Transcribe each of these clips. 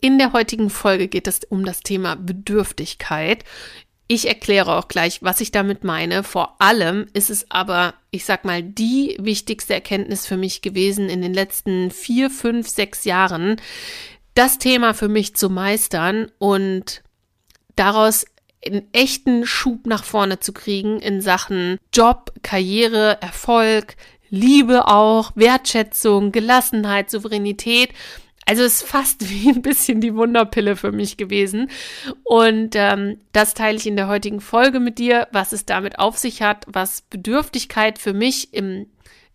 In der heutigen Folge geht es um das Thema Bedürftigkeit. Ich erkläre auch gleich, was ich damit meine. Vor allem ist es aber, ich sag mal, die wichtigste Erkenntnis für mich gewesen in den letzten vier, fünf, sechs Jahren, das Thema für mich zu meistern und daraus einen echten Schub nach vorne zu kriegen in Sachen Job, Karriere, Erfolg, Liebe auch, Wertschätzung, Gelassenheit, Souveränität also es ist fast wie ein bisschen die Wunderpille für mich gewesen. Und ähm, das teile ich in der heutigen Folge mit dir, was es damit auf sich hat, was Bedürftigkeit für mich im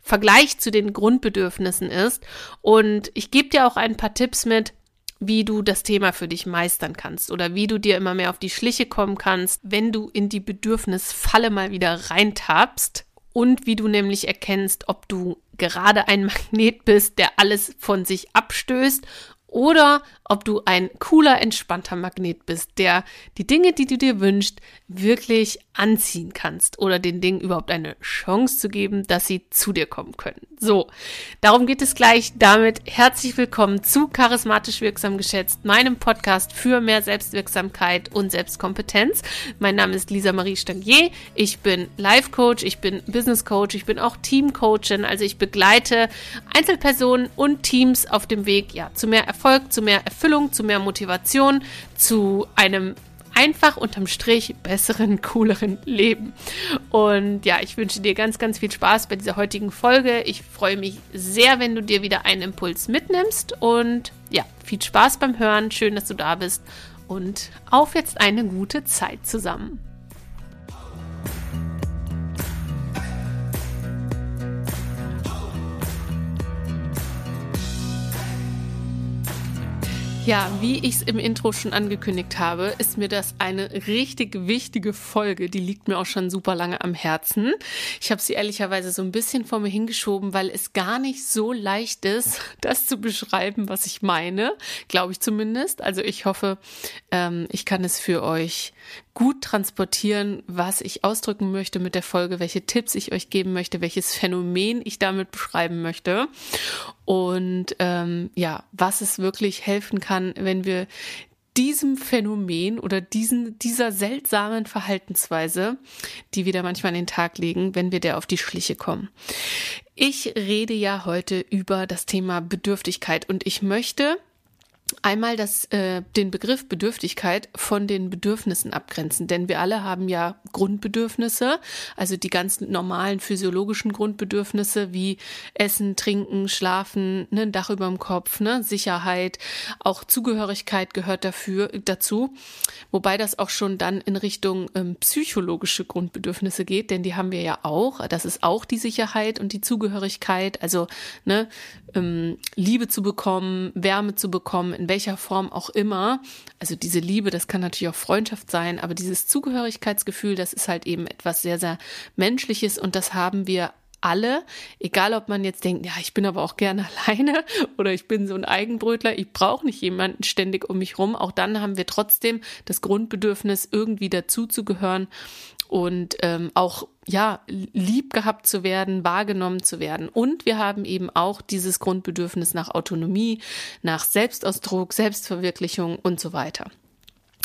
Vergleich zu den Grundbedürfnissen ist. Und ich gebe dir auch ein paar Tipps mit, wie du das Thema für dich meistern kannst oder wie du dir immer mehr auf die Schliche kommen kannst, wenn du in die Bedürfnisfalle mal wieder reintappst und wie du nämlich erkennst, ob du gerade ein Magnet bist, der alles von sich abstößt oder ob du ein cooler, entspannter Magnet bist, der die Dinge, die du dir wünschst, wirklich anziehen kannst oder den Dingen überhaupt eine Chance zu geben, dass sie zu dir kommen können. So, darum geht es gleich. Damit herzlich willkommen zu Charismatisch Wirksam Geschätzt, meinem Podcast für mehr Selbstwirksamkeit und Selbstkompetenz. Mein Name ist Lisa Marie Stangier. Ich bin Life Coach, ich bin Business Coach, ich bin auch Team Coachin. Also ich begleite Einzelpersonen und Teams auf dem Weg ja, zu mehr Erfolg, zu mehr Erfüllung, zu mehr Motivation, zu einem einfach unterm Strich besseren, cooleren Leben. Und ja, ich wünsche dir ganz, ganz viel Spaß bei dieser heutigen Folge. Ich freue mich sehr, wenn du dir wieder einen Impuls mitnimmst. Und ja, viel Spaß beim Hören. Schön, dass du da bist. Und auf jetzt eine gute Zeit zusammen. Ja, wie ich es im Intro schon angekündigt habe, ist mir das eine richtig wichtige Folge. Die liegt mir auch schon super lange am Herzen. Ich habe sie ehrlicherweise so ein bisschen vor mir hingeschoben, weil es gar nicht so leicht ist, das zu beschreiben, was ich meine. Glaube ich zumindest. Also ich hoffe, ähm, ich kann es für euch gut transportieren, was ich ausdrücken möchte mit der Folge, welche Tipps ich euch geben möchte, welches Phänomen ich damit beschreiben möchte und ähm, ja, was es wirklich helfen kann, wenn wir diesem Phänomen oder diesen, dieser seltsamen Verhaltensweise, die wir da manchmal an den Tag legen, wenn wir der auf die Schliche kommen. Ich rede ja heute über das Thema Bedürftigkeit und ich möchte einmal das, äh, den Begriff Bedürftigkeit von den Bedürfnissen abgrenzen, denn wir alle haben ja Grundbedürfnisse, also die ganz normalen physiologischen Grundbedürfnisse wie Essen, Trinken, Schlafen, ne, ein Dach über dem Kopf, ne, Sicherheit, auch Zugehörigkeit gehört dafür dazu, wobei das auch schon dann in Richtung ähm, psychologische Grundbedürfnisse geht, denn die haben wir ja auch. Das ist auch die Sicherheit und die Zugehörigkeit, also ne, ähm, Liebe zu bekommen, Wärme zu bekommen in welcher Form auch immer. Also diese Liebe, das kann natürlich auch Freundschaft sein, aber dieses Zugehörigkeitsgefühl, das ist halt eben etwas sehr, sehr Menschliches und das haben wir alle, egal ob man jetzt denkt, ja, ich bin aber auch gerne alleine oder ich bin so ein Eigenbrötler, ich brauche nicht jemanden ständig um mich rum, auch dann haben wir trotzdem das Grundbedürfnis, irgendwie dazuzugehören und ähm, auch ja lieb gehabt zu werden, wahrgenommen zu werden. Und wir haben eben auch dieses Grundbedürfnis nach Autonomie, nach Selbstausdruck, Selbstverwirklichung und so weiter.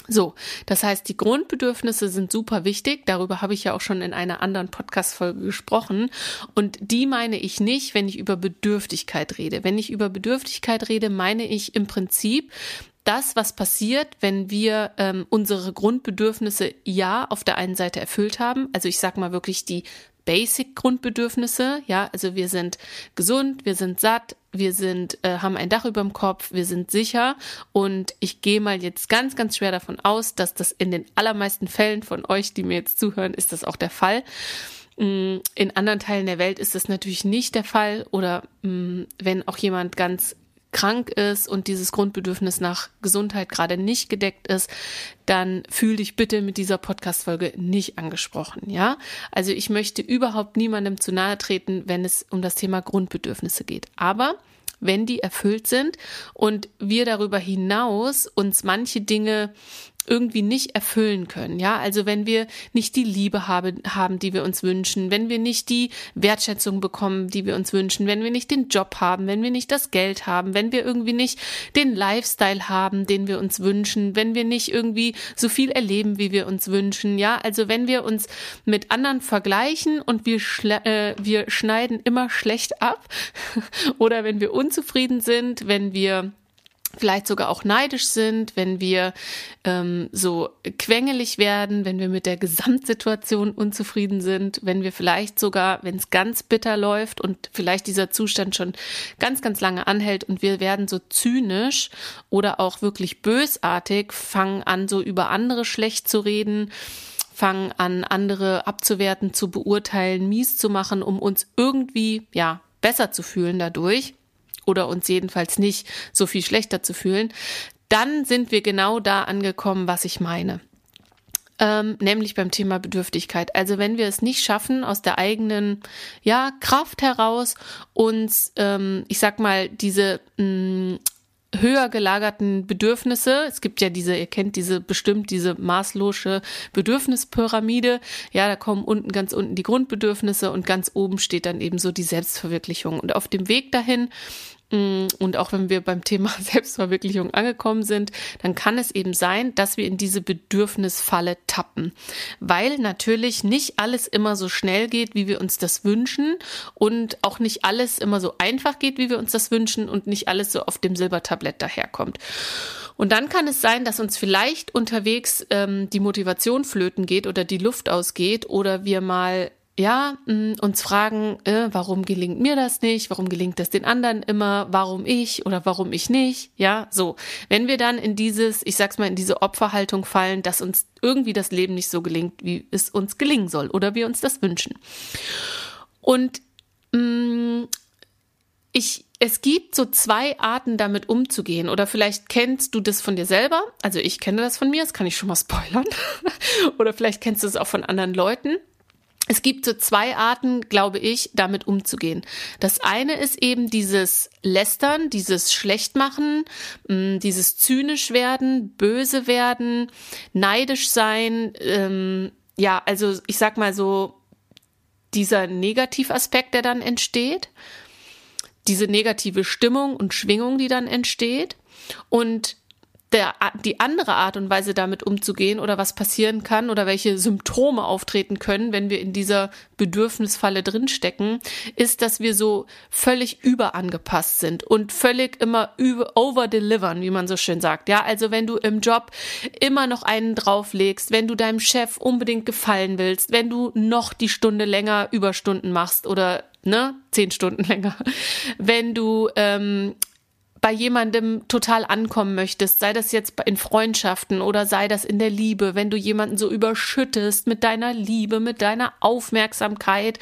So, das heißt, die Grundbedürfnisse sind super wichtig. Darüber habe ich ja auch schon in einer anderen Podcast-Folge gesprochen. Und die meine ich nicht, wenn ich über Bedürftigkeit rede. Wenn ich über Bedürftigkeit rede, meine ich im Prinzip, das, was passiert, wenn wir ähm, unsere Grundbedürfnisse ja auf der einen Seite erfüllt haben, also ich sag mal wirklich die Basic-Grundbedürfnisse, ja, also wir sind gesund, wir sind satt, wir sind, äh, haben ein Dach über dem Kopf, wir sind sicher. Und ich gehe mal jetzt ganz, ganz schwer davon aus, dass das in den allermeisten Fällen von euch, die mir jetzt zuhören, ist das auch der Fall. Mm, in anderen Teilen der Welt ist das natürlich nicht der Fall. Oder mm, wenn auch jemand ganz krank ist und dieses Grundbedürfnis nach Gesundheit gerade nicht gedeckt ist, dann fühl dich bitte mit dieser Podcast-Folge nicht angesprochen, ja? Also ich möchte überhaupt niemandem zu nahe treten, wenn es um das Thema Grundbedürfnisse geht. Aber wenn die erfüllt sind und wir darüber hinaus uns manche Dinge irgendwie nicht erfüllen können. Ja, also wenn wir nicht die Liebe haben, haben, die wir uns wünschen, wenn wir nicht die Wertschätzung bekommen, die wir uns wünschen, wenn wir nicht den Job haben, wenn wir nicht das Geld haben, wenn wir irgendwie nicht den Lifestyle haben, den wir uns wünschen, wenn wir nicht irgendwie so viel erleben, wie wir uns wünschen. Ja, also wenn wir uns mit anderen vergleichen und wir, äh, wir schneiden immer schlecht ab oder wenn wir unzufrieden sind, wenn wir vielleicht sogar auch neidisch sind, wenn wir ähm, so quengelig werden, wenn wir mit der Gesamtsituation unzufrieden sind, wenn wir vielleicht sogar, wenn es ganz bitter läuft und vielleicht dieser Zustand schon ganz, ganz lange anhält und wir werden so zynisch oder auch wirklich bösartig, fangen an, so über andere schlecht zu reden, fangen an, andere abzuwerten, zu beurteilen, mies zu machen, um uns irgendwie, ja, besser zu fühlen dadurch oder uns jedenfalls nicht so viel schlechter zu fühlen, dann sind wir genau da angekommen, was ich meine. Ähm, nämlich beim Thema Bedürftigkeit. Also wenn wir es nicht schaffen, aus der eigenen ja, Kraft heraus uns, ähm, ich sag mal, diese mh, mm, höher gelagerten Bedürfnisse. Es gibt ja diese, ihr kennt diese bestimmt diese maßlose Bedürfnispyramide. Ja, da kommen unten ganz unten die Grundbedürfnisse und ganz oben steht dann eben so die Selbstverwirklichung. Und auf dem Weg dahin und auch wenn wir beim Thema Selbstverwirklichung angekommen sind, dann kann es eben sein, dass wir in diese Bedürfnisfalle tappen, weil natürlich nicht alles immer so schnell geht, wie wir uns das wünschen und auch nicht alles immer so einfach geht, wie wir uns das wünschen und nicht alles so auf dem Silbertablett daherkommt. Und dann kann es sein, dass uns vielleicht unterwegs ähm, die Motivation flöten geht oder die Luft ausgeht oder wir mal ja, mm, uns fragen, äh, warum gelingt mir das nicht, warum gelingt das den anderen immer, warum ich oder warum ich nicht, ja, so. Wenn wir dann in dieses, ich sag's mal, in diese Opferhaltung fallen, dass uns irgendwie das Leben nicht so gelingt, wie es uns gelingen soll oder wir uns das wünschen. Und mh, mm, ich, es gibt so zwei Arten, damit umzugehen. Oder vielleicht kennst du das von dir selber. Also ich kenne das von mir, das kann ich schon mal spoilern. oder vielleicht kennst du es auch von anderen Leuten. Es gibt so zwei Arten, glaube ich, damit umzugehen. Das eine ist eben dieses Lästern, dieses Schlechtmachen, mm, dieses zynisch werden, böse werden, neidisch sein. Ähm, ja, also ich sag mal so, dieser Negativaspekt, der dann entsteht, diese negative Stimmung und Schwingung, die dann entsteht. Und der, die andere Art und Weise damit umzugehen oder was passieren kann oder welche Symptome auftreten können, wenn wir in dieser Bedürfnisfalle drinstecken, ist, dass wir so völlig überangepasst sind und völlig immer über, overdelivern, wie man so schön sagt. Ja, also wenn du im Job immer noch einen drauflegst, wenn du deinem Chef unbedingt gefallen willst, wenn du noch die Stunde länger Überstunden machst oder ne, zehn Stunden länger, wenn du ähm, bei jemandem total ankommen möchtest, sei das jetzt in Freundschaften oder sei das in der Liebe, wenn du jemanden so überschüttest mit deiner Liebe, mit deiner Aufmerksamkeit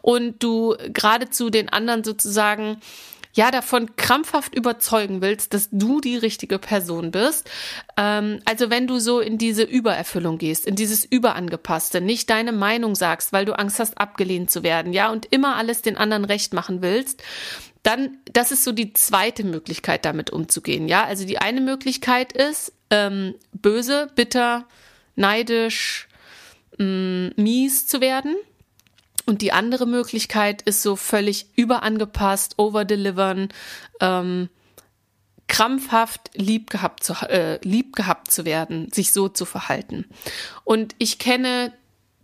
und du geradezu den anderen sozusagen ja davon krampfhaft überzeugen willst, dass du die richtige Person bist. Ähm, also wenn du so in diese Übererfüllung gehst, in dieses Überangepasste, nicht deine Meinung sagst, weil du Angst hast, abgelehnt zu werden, ja, und immer alles den anderen recht machen willst, dann, das ist so die zweite Möglichkeit, damit umzugehen. Ja, also die eine Möglichkeit ist ähm, böse, bitter, neidisch, mh, mm, mies zu werden. Und die andere Möglichkeit ist so völlig überangepasst, overdelivern, ähm, krampfhaft lieb gehabt, zu, äh, lieb gehabt zu werden, sich so zu verhalten. Und ich kenne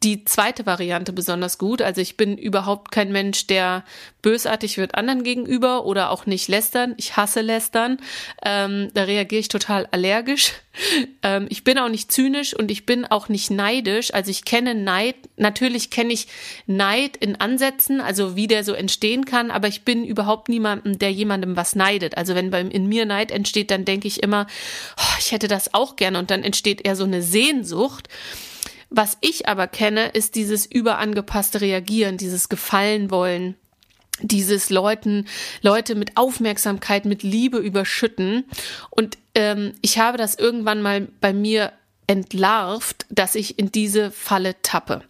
die zweite Variante besonders gut. Also ich bin überhaupt kein Mensch, der bösartig wird anderen gegenüber oder auch nicht lästern. Ich hasse lästern. Ähm, da reagiere ich total allergisch. Ähm, ich bin auch nicht zynisch und ich bin auch nicht neidisch. Also ich kenne Neid. Natürlich kenne ich Neid in Ansätzen, also wie der so entstehen kann. Aber ich bin überhaupt niemandem, der jemandem was neidet. Also wenn beim in mir Neid entsteht, dann denke ich immer, oh, ich hätte das auch gerne. Und dann entsteht eher so eine Sehnsucht. Was ich aber kenne, ist dieses überangepasste Reagieren, dieses Gefallen wollen, dieses Leuten, Leute mit Aufmerksamkeit, mit Liebe überschütten. Und ähm, ich habe das irgendwann mal bei mir entlarvt, dass ich in diese Falle tappe.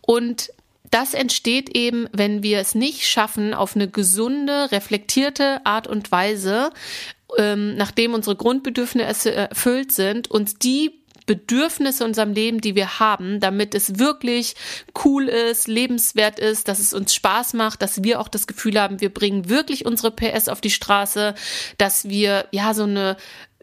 Und das entsteht eben, wenn wir es nicht schaffen, auf eine gesunde, reflektierte Art und Weise, ähm, nachdem unsere Grundbedürfnisse erfüllt sind, uns die Bedürfnisse in unserem Leben, die wir haben, damit es wirklich cool ist, lebenswert ist, dass es uns Spaß macht, dass wir auch das Gefühl haben, wir bringen wirklich unsere PS auf die Straße, dass wir ja so eine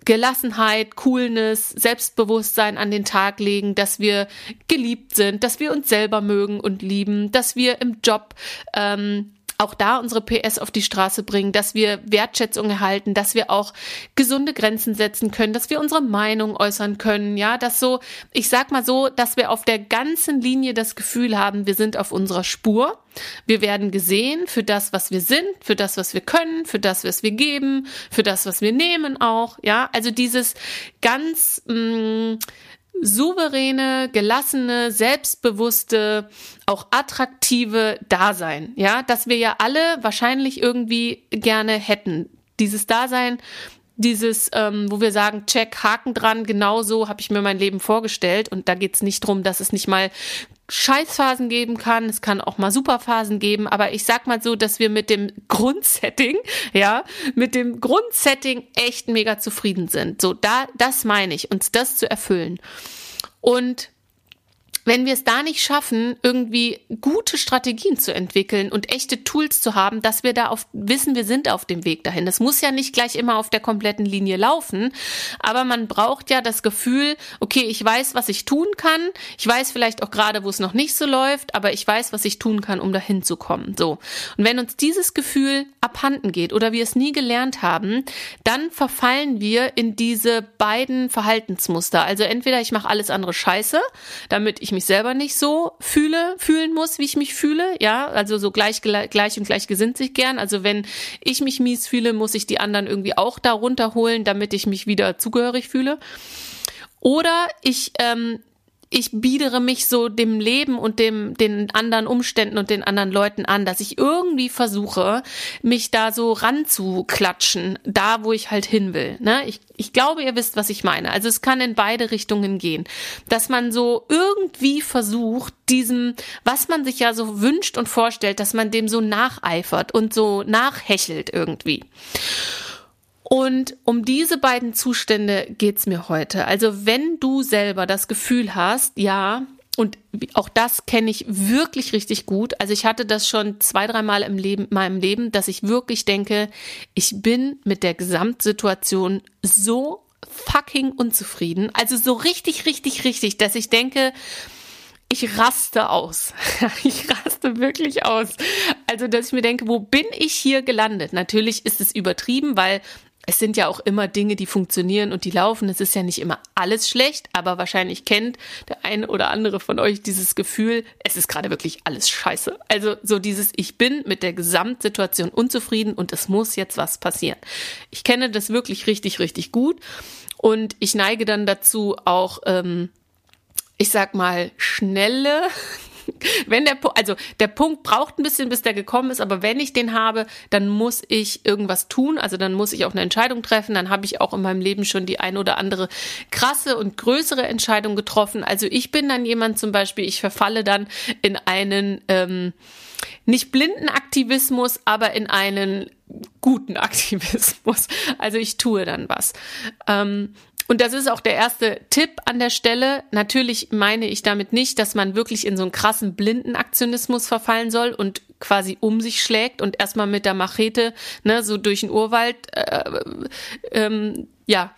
Gelassenheit, Coolness, Selbstbewusstsein an den Tag legen, dass wir geliebt sind, dass wir uns selber mögen und lieben, dass wir im Job ähm, auch da unsere PS auf die Straße bringen, dass wir Wertschätzung erhalten, dass wir auch gesunde Grenzen setzen können, dass wir unsere Meinung äußern können, ja, dass so, ich sag mal so, dass wir auf der ganzen Linie das Gefühl haben, wir sind auf unserer Spur. Wir werden gesehen für das, was wir sind, für das, was wir können, für das, was wir geben, für das, was wir nehmen auch, ja. Also dieses ganz, mh, mm, souveräne, gelassene, selbstbewusste, auch attraktive Dasein, ja, dass wir ja alle wahrscheinlich irgendwie gerne hätten. Dieses Dasein, dieses, ähm, wo wir sagen, check, Haken dran, genau so habe ich mir mein Leben vorgestellt. Und da geht's nicht drum, dass es nicht mal Scheißphasen geben kann, es kann auch mal Superphasen geben, aber ich sag mal so, dass wir mit dem Grundsetting, ja, mit dem Grundsetting echt mega zufrieden sind. So, da, das meine ich, uns das zu erfüllen. Und wenn wir es da nicht schaffen, irgendwie gute Strategien zu entwickeln und echte Tools zu haben, dass wir da auf, wissen, wir sind auf dem Weg dahin. Das muss ja nicht gleich immer auf der kompletten Linie laufen, aber man braucht ja das Gefühl, okay, ich weiß, was ich tun kann. Ich weiß vielleicht auch gerade, wo es noch nicht so läuft, aber ich weiß, was ich tun kann, um dahin zu kommen. So. Und wenn uns dieses Gefühl abhanden geht oder wir es nie gelernt haben, dann verfallen wir in diese beiden Verhaltensmuster. Also entweder ich mache alles andere scheiße, damit ich mich selber nicht so fühle, fühlen muss, wie ich mich fühle. Ja, also so gleich, gleich und gleich gesinnt sich gern. Also wenn ich mich mies fühle, muss ich die anderen irgendwie auch da runterholen, damit ich mich wieder zugehörig fühle. Oder ich ähm, ich biedere mich so dem Leben und dem, den anderen Umständen und den anderen Leuten an, dass ich irgendwie versuche, mich da so ranzuklatschen, da wo ich halt hin will. Ne? Ich, ich glaube, ihr wisst, was ich meine. Also es kann in beide Richtungen gehen. Dass man so irgendwie versucht, diesem, was man sich ja so wünscht und vorstellt, dass man dem so nacheifert und so nachhechelt irgendwie. Und um diese beiden Zustände geht's mir heute. Also wenn du selber das Gefühl hast, ja, und auch das kenne ich wirklich richtig gut. Also ich hatte das schon zwei, dreimal im Leben, meinem Leben, dass ich wirklich denke, ich bin mit der Gesamtsituation so fucking unzufrieden. Also so richtig, richtig, richtig, dass ich denke, ich raste aus. ich raste wirklich aus. Also, dass ich mir denke, wo bin ich hier gelandet? Natürlich ist es übertrieben, weil es sind ja auch immer Dinge, die funktionieren und die laufen. Es ist ja nicht immer alles schlecht, aber wahrscheinlich kennt der eine oder andere von euch dieses Gefühl, es ist gerade wirklich alles scheiße. Also so dieses, ich bin mit der Gesamtsituation unzufrieden und es muss jetzt was passieren. Ich kenne das wirklich richtig, richtig gut und ich neige dann dazu auch, ähm, ich sag mal, schnelle wenn der, also der Punkt braucht ein bisschen, bis der gekommen ist, aber wenn ich den habe, dann muss ich irgendwas tun, also dann muss ich auch eine Entscheidung treffen, dann habe ich auch in meinem Leben schon die ein oder andere krasse und größere Entscheidung getroffen. Also ich bin dann jemand zum Beispiel, ich verfalle dann in einen, ähm, nicht blinden Aktivismus, aber in einen guten Aktivismus. Also ich tue dann was. Ähm, und das ist auch der erste Tipp an der Stelle. Natürlich meine ich damit nicht, dass man wirklich in so einen krassen blinden Aktionismus verfallen soll und quasi um sich schlägt und erstmal mit der Machete ne, so durch den Urwald äh, ähm, ja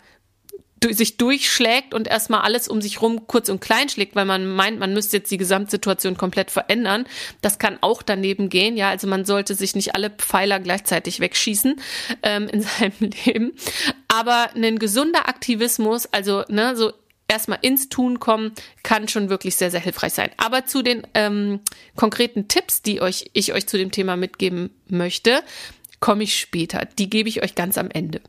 sich durchschlägt und erstmal alles um sich rum kurz und klein schlägt, weil man meint, man müsste jetzt die Gesamtsituation komplett verändern. Das kann auch daneben gehen, ja. Also man sollte sich nicht alle Pfeiler gleichzeitig wegschießen ähm, in seinem Leben. Aber ein gesunder Aktivismus, also ne, so erstmal ins Tun kommen, kann schon wirklich sehr, sehr hilfreich sein. Aber zu den ähm, konkreten Tipps, die euch, ich euch zu dem Thema mitgeben möchte, komme ich später. Die gebe ich euch ganz am Ende.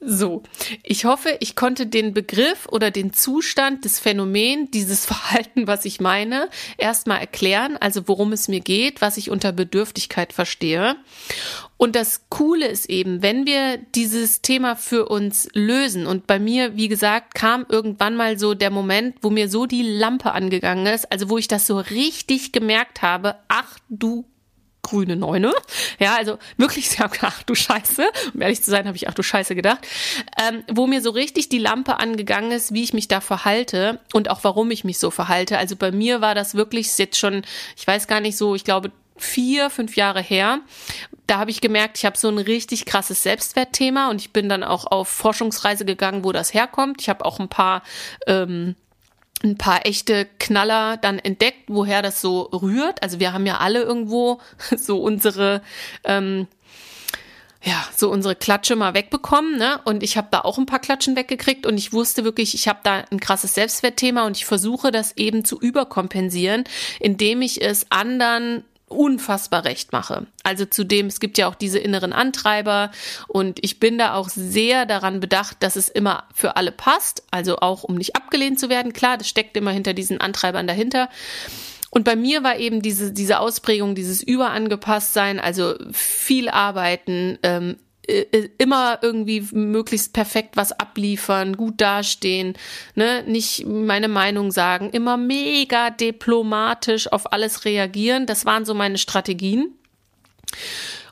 So, ich hoffe, ich konnte den Begriff oder den Zustand des Phänomen, dieses Verhalten, was ich meine, erstmal erklären, also worum es mir geht, was ich unter Bedürftigkeit verstehe. Und das Coole ist eben, wenn wir dieses Thema für uns lösen und bei mir, wie gesagt, kam irgendwann mal so der Moment, wo mir so die Lampe angegangen ist, also wo ich das so richtig gemerkt habe, ach du grüne Neune. Ja, also wirklich, ich habe ach du Scheiße, um ehrlich zu sein, habe ich ach du Scheiße gedacht, ähm, wo mir so richtig die Lampe angegangen ist, wie ich mich da verhalte und auch warum ich mich so verhalte. Also bei mir war das wirklich jetzt schon, ich weiß gar nicht so, ich glaube vier, fünf Jahre her. Da habe ich gemerkt, ich habe so ein richtig krasses Selbstwertthema und ich bin dann auch auf Forschungsreise gegangen, wo das herkommt. Ich habe auch ein paar ähm, ein paar echte Knaller dann entdeckt, woher das so rührt. Also wir haben ja alle irgendwo so unsere ähm, ja, so unsere Klatsche mal wegbekommen, ne? Und ich habe da auch ein paar Klatschen weggekriegt und ich wusste wirklich, ich habe da ein krasses Selbstwertthema und ich versuche das eben zu überkompensieren, indem ich es anderen unfassbar recht mache. Also zudem, es gibt ja auch diese inneren Antreiber und ich bin da auch sehr daran bedacht, dass es immer für alle passt, also auch um nicht abgelehnt zu werden. Klar, das steckt immer hinter diesen Antreibern dahinter. Und bei mir war eben diese, diese Ausprägung, dieses Überangepasstsein, also viel arbeiten, ähm, äh, immer irgendwie möglichst perfekt was abliefern, gut dastehen, ne, nicht meine Meinung sagen, immer mega diplomatisch auf alles reagieren. Das waren so meine Strategien.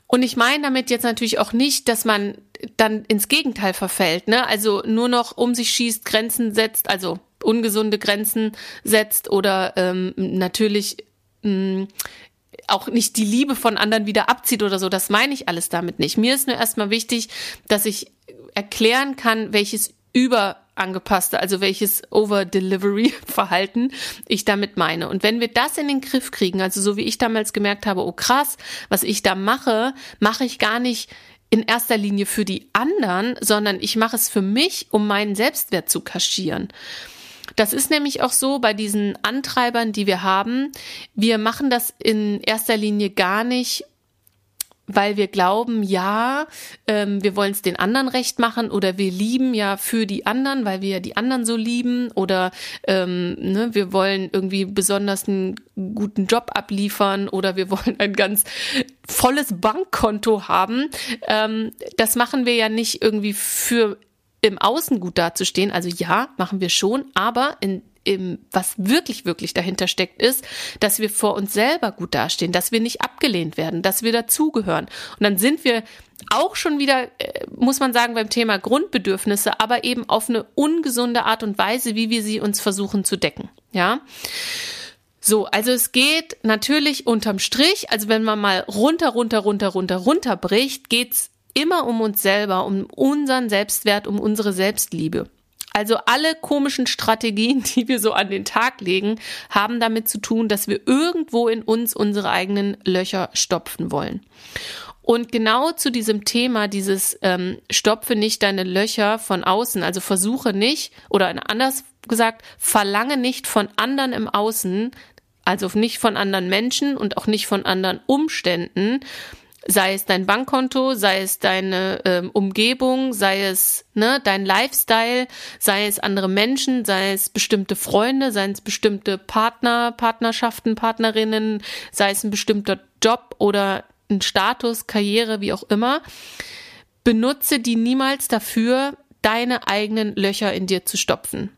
Und ich meine damit jetzt natürlich auch nicht, dass man dann ins Gegenteil verfällt, ne? Also nur noch um sich schießt, Grenzen setzt, also ungesunde Grenzen setzt oder ähm, natürlich mh, mm, auch nicht die Liebe von anderen wieder abzieht oder so. Das meine ich alles damit nicht. Mir ist nur erstmal wichtig, dass ich erklären kann, welches überangepasste, also welches Over-Delivery-Verhalten ich damit meine. Und wenn wir das in den Griff kriegen, also so wie ich damals gemerkt habe, oh krass, was ich da mache, mache ich gar nicht in erster Linie für die anderen, sondern ich mache es für mich, um meinen Selbstwert zu kaschieren. Das ist nämlich auch so bei diesen Antreibern, die wir haben. Wir machen das in erster Linie gar nicht, weil wir glauben, ja, ähm, wir wollen es den anderen recht machen oder wir lieben ja für die anderen, weil wir ja die anderen so lieben oder ähm, ne, wir wollen irgendwie besonders einen guten Job abliefern oder wir wollen ein ganz volles Bankkonto haben. Ähm, das machen wir ja nicht irgendwie für im Außen gut dazustehen. Also ja, machen wir schon, aber in im, was wirklich, wirklich dahinter steckt, ist, dass wir vor uns selber gut dastehen, dass wir nicht abgelehnt werden, dass wir dazugehören. Und dann sind wir auch schon wieder, äh, muss man sagen, beim Thema Grundbedürfnisse, aber eben auf eine ungesunde Art und Weise, wie wir sie uns versuchen zu decken. Ja. So, also es geht natürlich unterm Strich, also wenn man mal runter, runter, runter, runter, runter bricht, geht's immer um uns selber, um unseren Selbstwert, um unsere Selbstliebe. Also alle komischen Strategien, die wir so an den Tag legen, haben damit zu tun, dass wir irgendwo in uns unsere eigenen Löcher stopfen wollen. Und genau zu diesem Thema, dieses ähm, Stopfe nicht deine Löcher von außen, also versuche nicht, oder anders gesagt, verlange nicht von anderen im Außen, also nicht von anderen Menschen und auch nicht von anderen Umständen, sei es dein Bankkonto, sei es deine ähm, Umgebung, sei es ne, dein Lifestyle, sei es andere Menschen, sei es bestimmte Freunde, sei es bestimmte Partner, Partnerschaften, Partnerinnen, sei es ein bestimmter Job oder ein Status, Karriere, wie auch immer. Benutze die niemals dafür, deine eigenen Löcher in dir zu stopfen.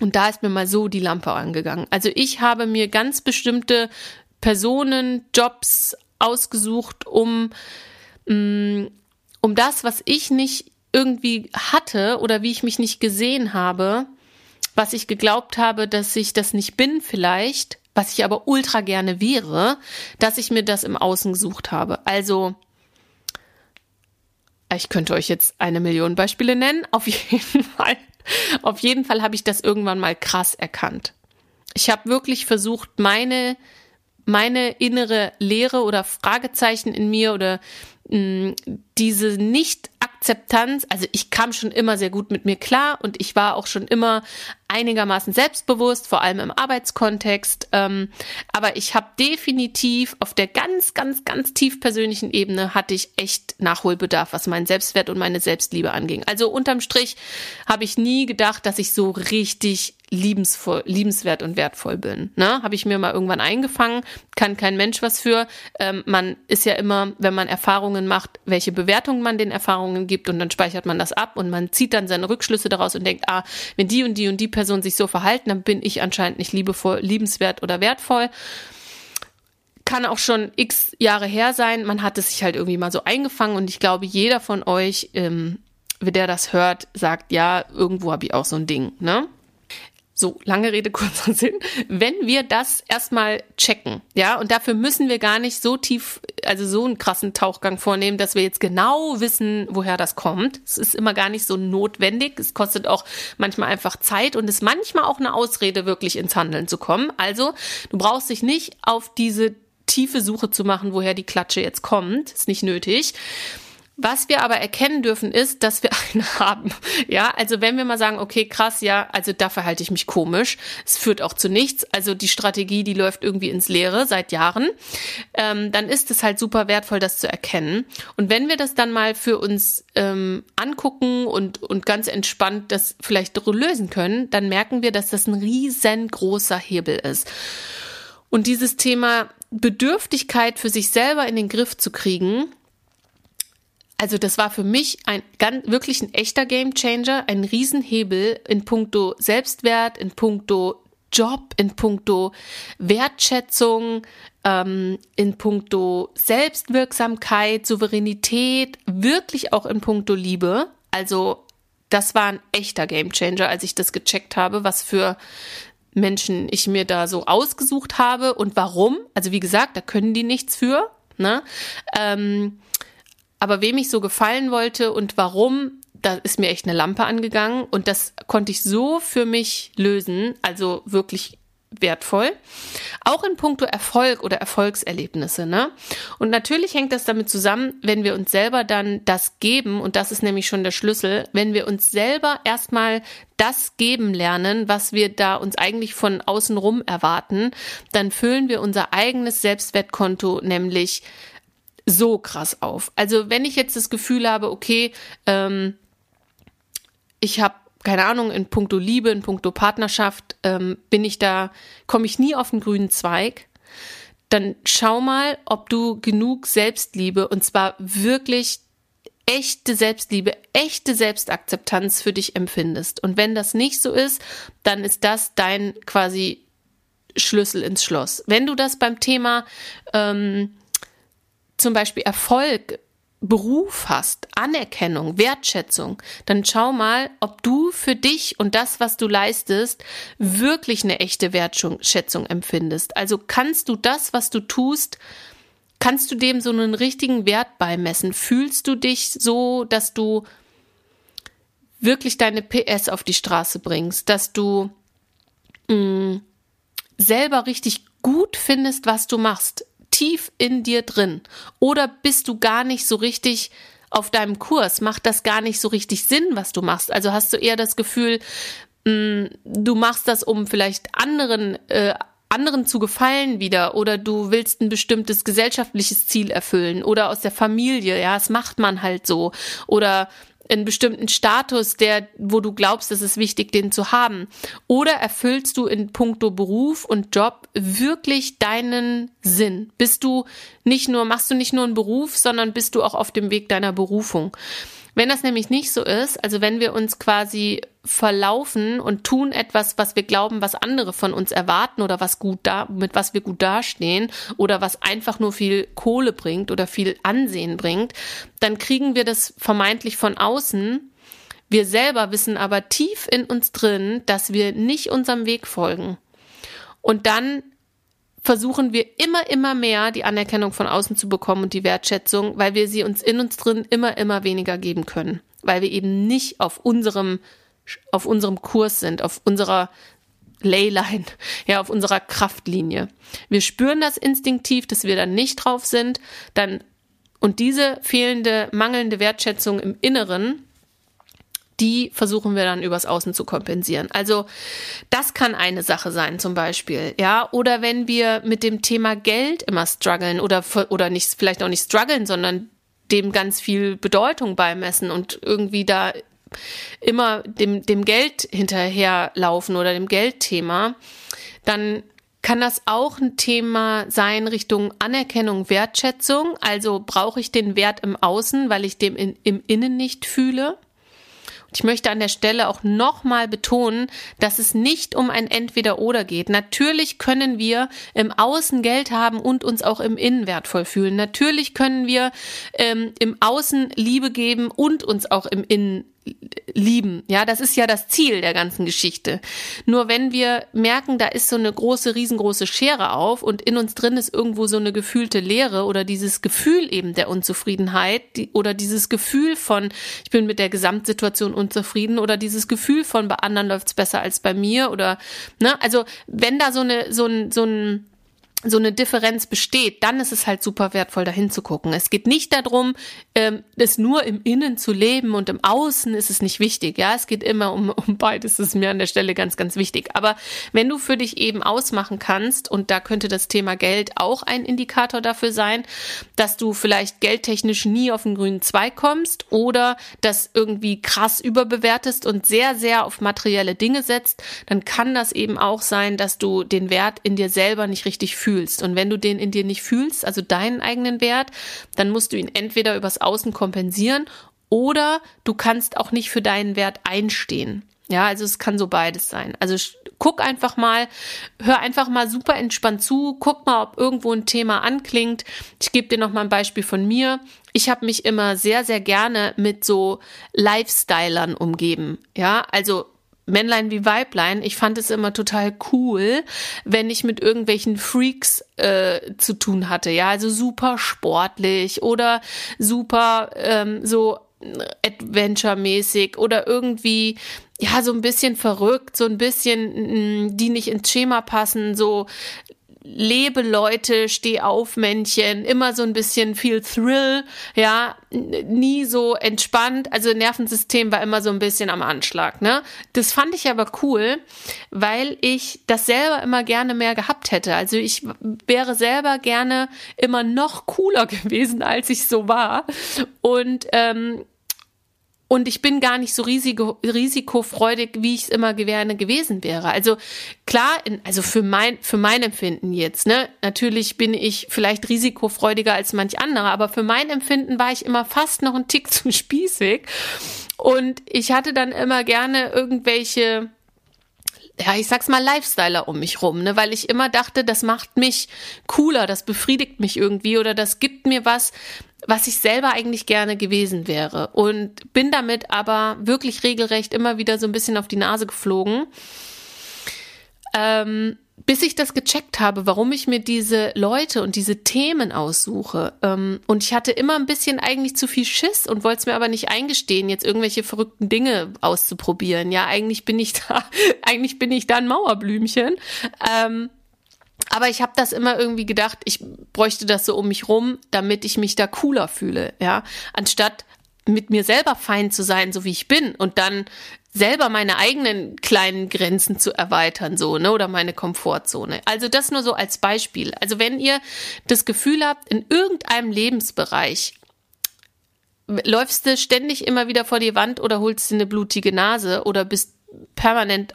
Und da ist mir mal so die Lampe angegangen. Also ich habe mir ganz bestimmte Personen, Jobs, ausgesucht, um, mm, um das, was ich nicht irgendwie hatte oder wie ich mich nicht gesehen habe, was ich geglaubt habe, dass ich das nicht bin vielleicht, was ich aber ultra gerne wäre, dass ich mir das im Außen gesucht habe. Also, ich könnte euch jetzt eine Million Beispiele nennen. Auf jeden Fall, auf jeden Fall habe ich das irgendwann mal krass erkannt. Ich habe wirklich versucht, meine meine innere Leere oder Fragezeichen in mir oder mh, mm, diese nicht Akzeptanz, also ich kam schon immer sehr gut mit mir klar und ich war auch schon immer einigermaßen selbstbewusst, vor allem im Arbeitskontext. Ähm, aber ich habe definitiv auf der ganz, ganz, ganz tief persönlichen Ebene hatte ich echt Nachholbedarf, was meinen Selbstwert und meine Selbstliebe anging. Also unterm Strich habe ich nie gedacht, dass ich so richtig liebensvoll, liebenswert und wertvoll bin. Ne? Habe ich mir mal irgendwann eingefangen, kann kein Mensch was für. Ähm, man ist ja immer, wenn man Erfahrungen macht, welche Bewertung man den Erfahrungen gibt und dann speichert man das ab und man zieht dann seine Rückschlüsse daraus und denkt, ah, wenn die und die und die Person sich so verhalten, dann bin ich anscheinend nicht liebevoll, liebenswert oder wertvoll kann auch schon x Jahre her sein. Man hat es sich halt irgendwie mal so eingefangen und ich glaube, jeder von euch, ähm, der das hört, sagt, ja, irgendwo habe ich auch so ein Ding, ne? So, lange Rede, kurzer Sinn. Wenn wir das erstmal checken, ja, und dafür müssen wir gar nicht so tief, also so einen krassen Tauchgang vornehmen, dass wir jetzt genau wissen, woher das kommt. Es ist immer gar nicht so notwendig. Es kostet auch manchmal einfach Zeit und ist manchmal auch eine Ausrede, wirklich ins Handeln zu kommen. Also, du brauchst dich nicht auf diese tiefe Suche zu machen, woher die Klatsche jetzt kommt. Ist nicht nötig. Was wir aber erkennen dürfen, ist, dass wir eine haben. Ja, also wenn wir mal sagen, okay, krass, ja, also da verhalte ich mich komisch. Es führt auch zu nichts. Also die Strategie, die läuft irgendwie ins Leere seit Jahren. Ähm, dann ist es halt super wertvoll, das zu erkennen. Und wenn wir das dann mal für uns ähm, angucken und, und ganz entspannt das vielleicht lösen können, dann merken wir, dass das ein riesengroßer Hebel ist. Und dieses Thema Bedürftigkeit für sich selber in den Griff zu kriegen, also das war für mich ein ganz, wirklich ein echter Gamechanger, ein Riesenhebel in puncto Selbstwert, in puncto Job, in puncto Wertschätzung, ähm, in puncto Selbstwirksamkeit, Souveränität, wirklich auch in puncto Liebe. Also das war ein echter Gamechanger, als ich das gecheckt habe, was für Menschen ich mir da so ausgesucht habe und warum. Also wie gesagt, da können die nichts für. Ne? Ähm, aber wem ich so gefallen wollte und warum, da ist mir echt eine Lampe angegangen und das konnte ich so für mich lösen, also wirklich wertvoll. Auch in puncto Erfolg oder Erfolgserlebnisse, ne? Und natürlich hängt das damit zusammen, wenn wir uns selber dann das geben, und das ist nämlich schon der Schlüssel, wenn wir uns selber erstmal das geben lernen, was wir da uns eigentlich von außen rum erwarten, dann füllen wir unser eigenes Selbstwertkonto nämlich so krass auf. Also wenn ich jetzt das Gefühl habe, okay, ähm, ich habe keine Ahnung, in puncto Liebe, in puncto Partnerschaft, ähm, bin ich da, komme ich nie auf den grünen Zweig, dann schau mal, ob du genug Selbstliebe und zwar wirklich echte Selbstliebe, echte Selbstakzeptanz für dich empfindest. Und wenn das nicht so ist, dann ist das dein quasi Schlüssel ins Schloss. Wenn du das beim Thema ähm, zum Beispiel Erfolg, Beruf hast, Anerkennung, Wertschätzung, dann schau mal, ob du für dich und das, was du leistest, wirklich eine echte Wertschätzung empfindest. Also kannst du das, was du tust, kannst du dem so einen richtigen Wert beimessen? Fühlst du dich so, dass du wirklich deine PS auf die Straße bringst, dass du mh, mm, selber richtig gut findest, was du machst? Tief in dir drin? Oder bist du gar nicht so richtig auf deinem Kurs? Macht das gar nicht so richtig Sinn, was du machst? Also hast du eher das Gefühl, mh, mm, du machst das, um vielleicht anderen äh, anderen zu gefallen wieder oder du willst ein bestimmtes gesellschaftliches Ziel erfüllen oder aus der Familie, ja, das macht man halt so oder einen bestimmten Status, der, wo du glaubst, es ist wichtig, den zu haben? Oder erfüllst du in puncto Beruf und Job wirklich deinen Sinn? Bist du nicht nur, machst du nicht nur einen Beruf, sondern bist du auch auf dem Weg deiner Berufung? Wenn das nämlich nicht so ist, also wenn wir uns quasi verlaufen und tun etwas, was wir glauben, was andere von uns erwarten oder was gut da, mit was wir gut dastehen oder was einfach nur viel Kohle bringt oder viel Ansehen bringt, dann kriegen wir das vermeintlich von außen. Wir selber wissen aber tief in uns drin, dass wir nicht unserem Weg folgen. Und dann versuchen wir immer, immer mehr die Anerkennung von außen zu bekommen und die Wertschätzung, weil wir sie uns in uns drin immer, immer weniger geben können. Weil wir eben nicht auf unserem, auf unserem Kurs sind, auf unserer Leyline, ja, auf unserer Kraftlinie. Wir spüren das instinktiv, dass wir dann nicht drauf sind, dann, und diese fehlende, mangelnde Wertschätzung im Inneren, die versuchen wir dann übers Außen zu kompensieren. Also das kann eine Sache sein zum Beispiel, ja. Oder wenn wir mit dem Thema Geld immer strugglen oder, oder nicht, vielleicht auch nicht strugglen, sondern dem ganz viel Bedeutung beimessen und irgendwie da immer dem, dem Geld hinterherlaufen oder dem Geldthema, dann kann das auch ein Thema sein Richtung Anerkennung, Wertschätzung. Also brauche ich den Wert im Außen, weil ich dem in, im Innen nicht fühle. Ich möchte an der Stelle auch nochmal betonen, dass es nicht um ein Entweder-Oder geht. Natürlich können wir im Außen Geld haben und uns auch im Innen wertvoll fühlen. Natürlich können wir ähm, im Außen Liebe geben und uns auch im Innen lieben. Ja, das ist ja das Ziel der ganzen Geschichte. Nur wenn wir merken, da ist so eine große, riesengroße Schere auf und in uns drin ist irgendwo so eine gefühlte Leere oder dieses Gefühl eben der Unzufriedenheit die, oder dieses Gefühl von, ich bin mit der Gesamtsituation unzufrieden oder dieses Gefühl von, bei anderen läuft's besser als bei mir oder, ne, also wenn da so eine, so ein, so ein, so eine Differenz besteht, dann ist es halt super wertvoll, dahin zu gucken. Es geht nicht darum, ähm, es nur im Innen zu leben und im Außen ist es nicht wichtig. Ja, es geht immer um, um beides. Das ist mir an der Stelle ganz, ganz wichtig. Aber wenn du für dich eben ausmachen kannst, und da könnte das Thema Geld auch ein Indikator dafür sein, dass du vielleicht geldtechnisch nie auf den grünen Zweig kommst oder das irgendwie krass überbewertest und sehr, sehr auf materielle Dinge setzt, dann kann das eben auch sein, dass du den Wert in dir selber nicht richtig fühlst fühlst. Und wenn du den in dir nicht fühlst, also deinen eigenen Wert, dann musst du ihn entweder übers Außen kompensieren oder du kannst auch nicht für deinen Wert einstehen. Ja, also es kann so beides sein. Also guck einfach mal, hör einfach mal super entspannt zu, guck mal, ob irgendwo ein Thema anklingt. Ich gebe dir noch mal ein Beispiel von mir. Ich habe mich immer sehr, sehr gerne mit so Lifestylern umgeben. Ja, also Männlein wie Weiblein, ich fand es immer total cool, wenn ich mit irgendwelchen Freaks äh, zu tun hatte. Ja, also super sportlich oder super ähm, so Adventure-mäßig oder irgendwie ja so ein bisschen verrückt, so ein bisschen mm, die nicht ins Schema passen, so lebe Leute, steh auf Männchen, immer so ein bisschen viel Thrill, ja, nie so entspannt, also Nervensystem war immer so ein bisschen am Anschlag, ne? Das fand ich aber cool, weil ich das selber immer gerne mehr gehabt hätte. Also ich wäre selber gerne immer noch cooler gewesen, als ich so war und ähm, und ich bin gar nicht so risiko, risikofreudig, wie ich es immer gerne gewesen wäre. Also klar, in, also für mein, für mein Empfinden jetzt, ne, natürlich bin ich vielleicht risikofreudiger als manch andere, aber für mein Empfinden war ich immer fast noch ein Tick zu spießig. Und ich hatte dann immer gerne irgendwelche ja, ich sag's mal, Lifestyler um mich rum, ne, weil ich immer dachte, das macht mich cooler, das befriedigt mich irgendwie oder das gibt mir was, was ich selber eigentlich gerne gewesen wäre. Und bin damit aber wirklich regelrecht immer wieder so ein bisschen auf die Nase geflogen. Ähm, bis ich das gecheckt habe, warum ich mir diese Leute und diese Themen aussuche. Ähm, und ich hatte immer ein bisschen eigentlich zu viel Schiss und wollte es mir aber nicht eingestehen, jetzt irgendwelche verrückten Dinge auszuprobieren. Ja, eigentlich bin ich da, eigentlich bin ich da ein Mauerblümchen. Aber ich habe das immer irgendwie gedacht, ich bräuchte das so um mich rum, damit ich mich da cooler fühle, ja, anstatt mit mir selber fein zu sein, so wie ich bin und dann selber meine eigenen kleinen Grenzen zu erweitern, so, ne, oder meine Komfortzone. Also das nur so als Beispiel. Also wenn ihr das Gefühl habt, in irgendeinem Lebensbereich läufst du ständig immer wieder vor die Wand oder holst dir eine blutige Nase oder bist permanent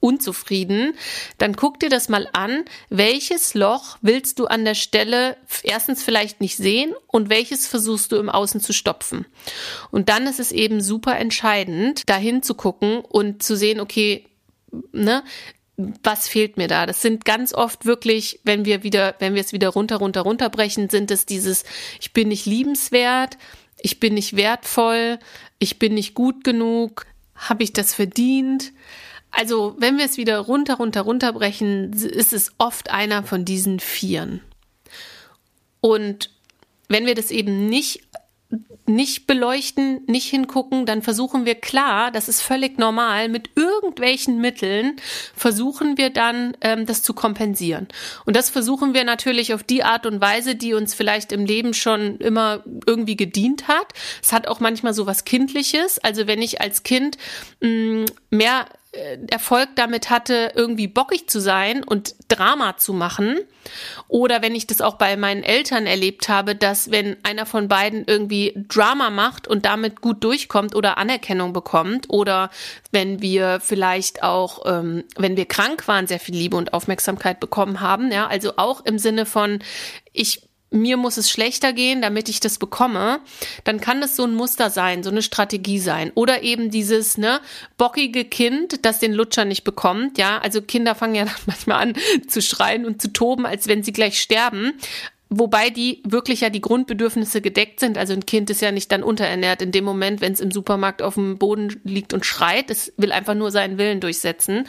unzufrieden, dann guck dir das mal an, welches Loch willst du an der Stelle erstens vielleicht nicht sehen und welches versuchst du im Außen zu stopfen. Und dann ist es eben super entscheidend, dahin zu gucken und zu sehen, okay, ne, was fehlt mir da? Das sind ganz oft wirklich, wenn wir wieder, wenn wir es wieder runter, runter, runterbrechen, sind es dieses, ich bin nicht liebenswert, ich bin nicht wertvoll, ich bin nicht gut genug, habe ich das verdient? Also, wenn wir es wieder runter, runter, runterbrechen, ist es oft einer von diesen Vieren. Und wenn wir das eben nicht nicht beleuchten, nicht hingucken, dann versuchen wir klar, das ist völlig normal, mit irgendwelchen Mitteln versuchen wir dann, ähm, das zu kompensieren. Und das versuchen wir natürlich auf die Art und Weise, die uns vielleicht im Leben schon immer irgendwie gedient hat. Es hat auch manchmal so was Kindliches. Also wenn ich als Kind mh, mm, mehr Erfolg damit hatte, irgendwie bockig zu sein und Drama zu machen. Oder wenn ich das auch bei meinen Eltern erlebt habe, dass wenn einer von beiden irgendwie Drama macht und damit gut durchkommt oder Anerkennung bekommt oder wenn wir vielleicht auch, ähm, wenn wir krank waren, sehr viel Liebe und Aufmerksamkeit bekommen haben. Ja, also auch im Sinne von, ich mir muss es schlechter gehen, damit ich das bekomme, dann kann das so ein Muster sein, so eine Strategie sein. Oder eben dieses, ne, bockige Kind, das den Lutscher nicht bekommt, ja. Also Kinder fangen ja manchmal an zu schreien und zu toben, als wenn sie gleich sterben. Wobei die wirklich ja die Grundbedürfnisse gedeckt sind. Also ein Kind ist ja nicht dann unterernährt in dem Moment, wenn es im Supermarkt auf dem Boden liegt und schreit. Es will einfach nur seinen Willen durchsetzen.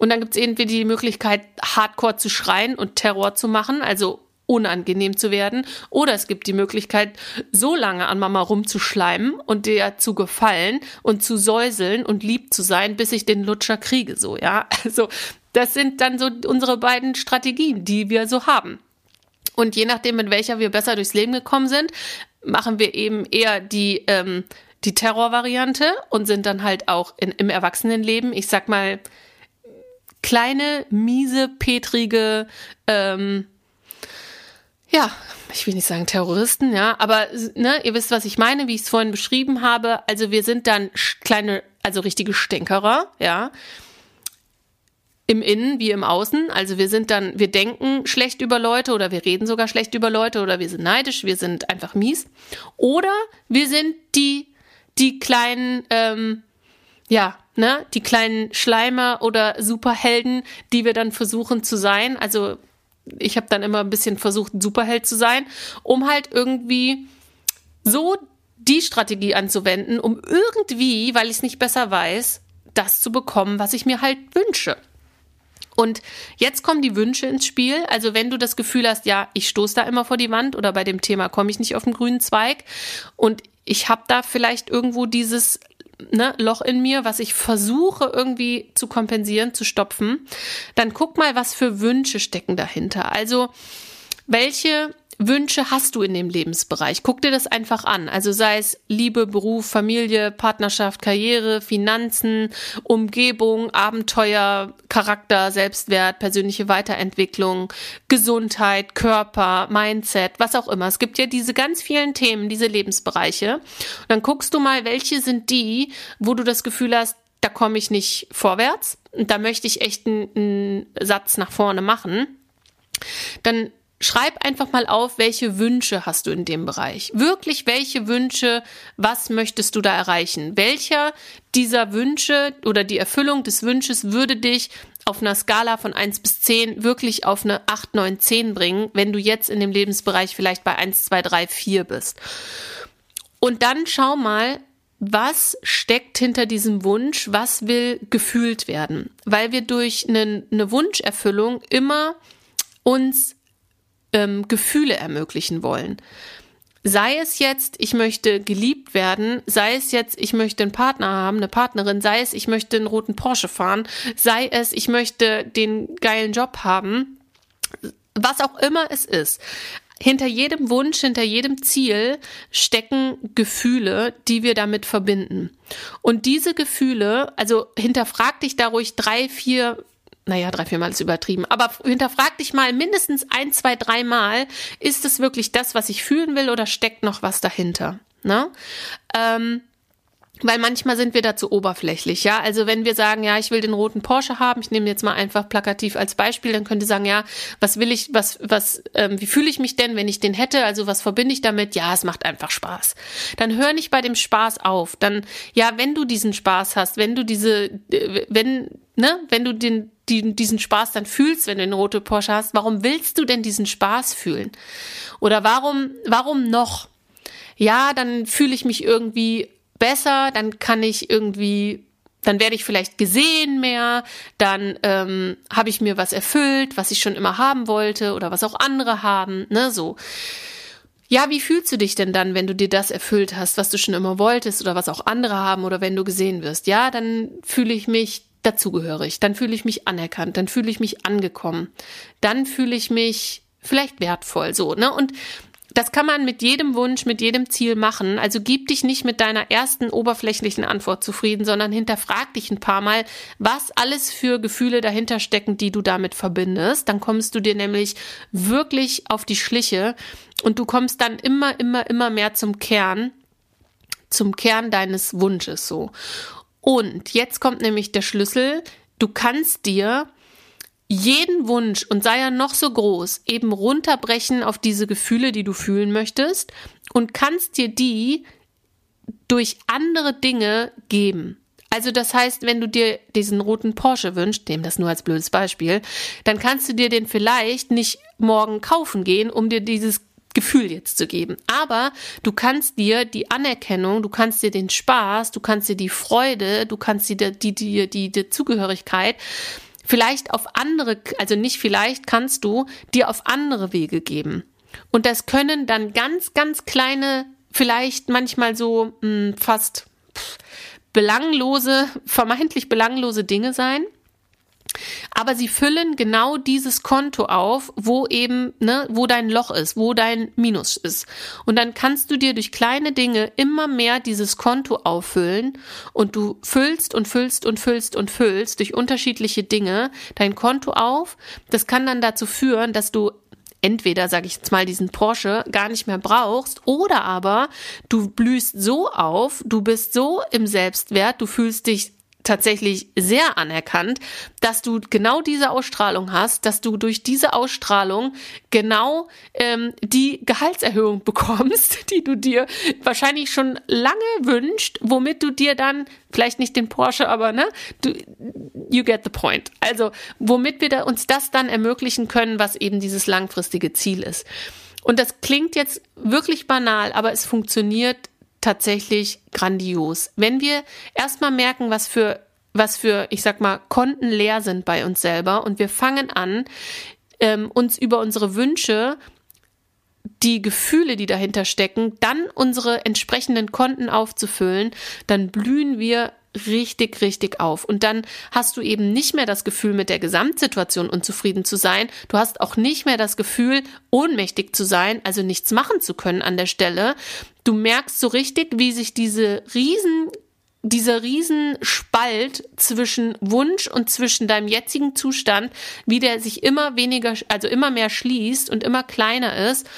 Und dann gibt es irgendwie die Möglichkeit, hardcore zu schreien und Terror zu machen, also unangenehm zu werden. Oder es gibt die Möglichkeit, so lange an Mama rumzuschleimen und der zu gefallen und zu säuseln und lieb zu sein, bis ich den Lutscher kriege, so, ja. Also, das sind dann so unsere beiden Strategien, die wir so haben. Und je nachdem, mit welcher wir besser durchs Leben gekommen sind, machen wir eben eher die, ähm, die Terrorvariante und sind dann halt auch in, im Erwachsenenleben, ich sag mal, kleine, miese, petrige, ähm, ja, ich will nicht sagen Terroristen, ja, aber ne, ihr wisst, was ich meine, wie ich es vorhin beschrieben habe. Also wir sind dann kleine, also richtige Stänkerer, ja. Im Innen wie im Außen. Also wir sind dann, wir denken schlecht über Leute oder wir reden sogar schlecht über Leute oder wir sind neidisch, wir sind einfach mies. Oder wir sind die, die kleinen, ähm, ja, ne, die kleinen Schleimer oder Superhelden, die wir dann versuchen zu sein. Also ich habe dann immer ein bisschen versucht, ein Superheld zu sein, um halt irgendwie so die Strategie anzuwenden, um irgendwie, weil ich es nicht besser weiß, das zu bekommen, was ich mir halt wünsche. Und jetzt kommen die Wünsche ins Spiel. Also wenn du das Gefühl hast, ja, ich stoße da immer vor die Wand oder bei dem Thema komme ich nicht auf den grünen Zweig und ich habe da vielleicht irgendwo dieses ne, Loch in mir, was ich versuche irgendwie zu kompensieren, zu stopfen, dann guck mal, was für Wünsche stecken dahinter. Also welche Wünsche hast du in dem Lebensbereich? Guck dir das einfach an. Also sei es Liebe, Beruf, Familie, Partnerschaft, Karriere, Finanzen, Umgebung, Abenteuer, Charakter, Selbstwert, persönliche Weiterentwicklung, Gesundheit, Körper, Mindset, was auch immer. Es gibt ja diese ganz vielen Themen, diese Lebensbereiche. Und dann guckst du mal, welche sind die, wo du das Gefühl hast, da komme ich nicht vorwärts. Und da möchte ich echt einen, einen Satz nach vorne machen. Dann schreib einfach mal auf, welche Wünsche hast du in dem Bereich. Wirklich, welche Wünsche, was möchtest du da erreichen? Welcher dieser Wünsche oder die Erfüllung des Wünsches würde dich auf einer Skala von 1 bis 10 wirklich auf eine 8, 9, 10 bringen, wenn du jetzt in dem Lebensbereich vielleicht bei 1, 2, 3, 4 bist. Und dann schau mal, was steckt hinter diesem Wunsch, was will gefühlt werden, weil wir durch eine, eine Wunscherfüllung immer uns ähm, Gefühle ermöglichen wollen. Sei es jetzt, ich möchte geliebt werden, sei es jetzt, ich möchte einen Partner haben, eine Partnerin, sei es, ich möchte einen roten Porsche fahren, sei es, ich möchte den geilen Job haben, was auch immer es ist. Hinter jedem Wunsch, hinter jedem Ziel stecken Gefühle, die wir damit verbinden. Und diese Gefühle, also hinterfrag dich da ruhig drei, vier, naja, drei, vier Mal ist übertrieben, aber hinterfrag dich mal mindestens ein, zwei, drei Mal, ist es wirklich das, was ich fühlen will oder steckt noch was dahinter? Ne? Ähm, weil manchmal sind wir dazu oberflächlich, ja. Also wenn wir sagen, ja, ich will den roten Porsche haben, ich nehme jetzt mal einfach plakativ als Beispiel, dann könnt ihr sagen, ja, was will ich, was, was, ähm, wie fühle ich mich denn, wenn ich den hätte? Also was verbinde ich damit? Ja, es macht einfach Spaß. Dann hör nicht bei dem Spaß auf. Dann, ja, wenn du diesen Spaß hast, wenn du diese, äh, wenn, ne, wenn du den, die, diesen Spaß dann fühlst, wenn du den rote Porsche hast, warum willst du denn diesen Spaß fühlen? Oder warum, warum noch? Ja, dann fühle ich mich irgendwie besser, dann kann ich irgendwie, dann werde ich vielleicht gesehen mehr, dann ähm, habe ich mir was erfüllt, was ich schon immer haben wollte oder was auch andere haben, ne, so. Ja, wie fühlst du dich denn dann, wenn du dir das erfüllt hast, was du schon immer wolltest oder was auch andere haben oder wenn du gesehen wirst? Ja, dann fühle ich mich dazugehörig, dann fühle ich mich anerkannt, dann fühle ich mich angekommen, dann fühle ich mich vielleicht wertvoll, so, ne? Und das kann man mit jedem Wunsch, mit jedem Ziel machen. Also gib dich nicht mit deiner ersten oberflächlichen Antwort zufrieden, sondern hinterfrag dich ein paar Mal, was alles für Gefühle dahinter stecken, die du damit verbindest. Dann kommst du dir nämlich wirklich auf die Schliche und du kommst dann immer, immer, immer mehr zum Kern, zum Kern deines Wunsches so. Und jetzt kommt nämlich der Schlüssel. Du kannst dir jeden Wunsch und sei er noch so groß, eben runterbrechen auf diese Gefühle, die du fühlen möchtest und kannst dir die durch andere Dinge geben. Also das heißt, wenn du dir diesen roten Porsche wünschst, nehm das nur als blödes Beispiel, dann kannst du dir den vielleicht nicht morgen kaufen gehen, um dir dieses Gefühl jetzt zu geben. Aber du kannst dir die Anerkennung, du kannst dir den Spaß, du kannst dir die Freude, du kannst dir die, die, die, die Zugehörigkeit vielleicht auf andere, also nicht vielleicht kannst du dir auf andere Wege geben. Und das können dann ganz, ganz kleine, vielleicht manchmal so mh, hm, fast belanglose, vermeintlich belanglose Dinge sein. Aber sie füllen genau dieses Konto auf, wo eben, ne, wo dein Loch ist, wo dein Minus ist. Und dann kannst du dir durch kleine Dinge immer mehr dieses Konto auffüllen und du füllst und füllst und füllst und füllst durch unterschiedliche Dinge dein Konto auf. Das kann dann dazu führen, dass du entweder, sage ich jetzt mal, diesen Porsche gar nicht mehr brauchst oder aber du blühst so auf, du bist so im Selbstwert, du fühlst dich tatsächlich sehr anerkannt, dass du genau diese Ausstrahlung hast, dass du durch diese Ausstrahlung genau ähm, die Gehaltserhöhung bekommst, die du dir wahrscheinlich schon lange wünscht, womit du dir dann vielleicht nicht den Porsche, aber ne, du, you get the point. Also womit wir da uns das dann ermöglichen können, was eben dieses langfristige Ziel ist. Und das klingt jetzt wirklich banal, aber es funktioniert tatsächlich grandios. Wenn wir erstmal merken, was für, was für, ich sag mal, Konten leer sind bei uns selber und wir fangen an, ähm, uns über unsere Wünsche die Gefühle, die dahinter stecken, dann unsere entsprechenden Konten aufzufüllen, dann blühen wir richtig, richtig auf. Und dann hast du eben nicht mehr das Gefühl, mit der Gesamtsituation unzufrieden zu sein. Du hast auch nicht mehr das Gefühl, ohnmächtig zu sein, also nichts machen zu können an der Stelle. Du merkst so richtig, wie sich diese riesen dieser Riesenspalt zwischen Wunsch und zwischen deinem jetzigen Zustand, wie der sich immer weniger, also immer mehr schließt und immer kleiner ist.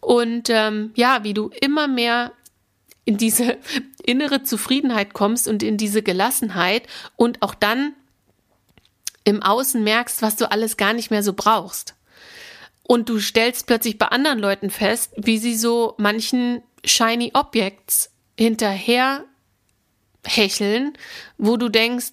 Und ähm, ja, wie du immer mehr in diese innere Zufriedenheit kommst und in diese Gelassenheit und auch dann im Außen merkst, was du alles gar nicht mehr so brauchst. Und du stellst plötzlich bei anderen Leuten fest, wie sie so manchen shiny Objects hinterher hecheln, wo du denkst,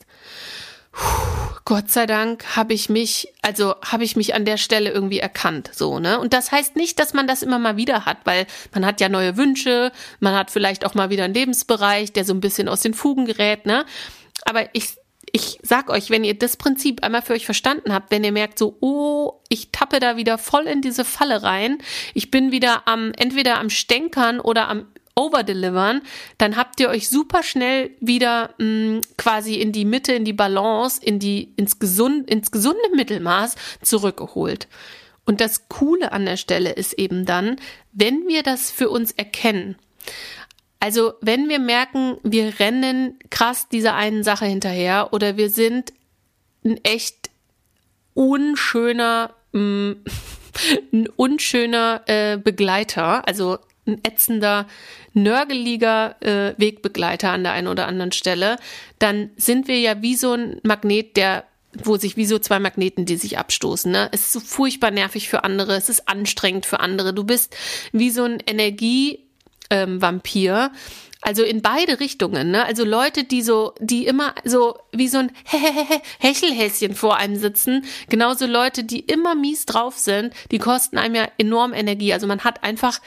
Gott sei Dank habe ich mich, also habe ich mich an der Stelle irgendwie erkannt, so, ne? Und das heißt nicht, dass man das immer mal wieder hat, weil man hat ja neue Wünsche, man hat vielleicht auch mal wieder einen Lebensbereich, der so ein bisschen aus den Fugen gerät, ne? Aber ich, ich sag euch, wenn ihr das Prinzip einmal für euch verstanden habt, wenn ihr merkt so, oh, ich tappe da wieder voll in diese Falle rein, ich bin wieder am, entweder am Stänkern oder am overdelivern, dann habt ihr euch super schnell wieder mh, mm, quasi in die Mitte, in die Balance, in die ins gesund ins gesunde Mittelmaß zurückgeholt. Und das Coole an der Stelle ist eben dann, wenn wir das für uns erkennen. Also, wenn wir merken, wir rennen krass dieser einen Sache hinterher oder wir sind ein echt unschöner, mh, mm, ein unschöner äh, Begleiter, also ein ätzender, nörgeliger äh, Wegbegleiter an der einen oder anderen Stelle, dann sind wir ja wie so ein Magnet, der wo sich wie so zwei Magneten, die sich abstoßen. Ne? Es ist so furchtbar nervig für andere, es ist anstrengend für andere. Du bist wie so ein Energievampir. Ähm, also in beide Richtungen, ne? Also Leute, die so, die immer so wie so ein Hechelhäschen vor einem sitzen, genauso Leute, die immer mies drauf sind, die kosten einem ja enorm Energie. Also man hat einfach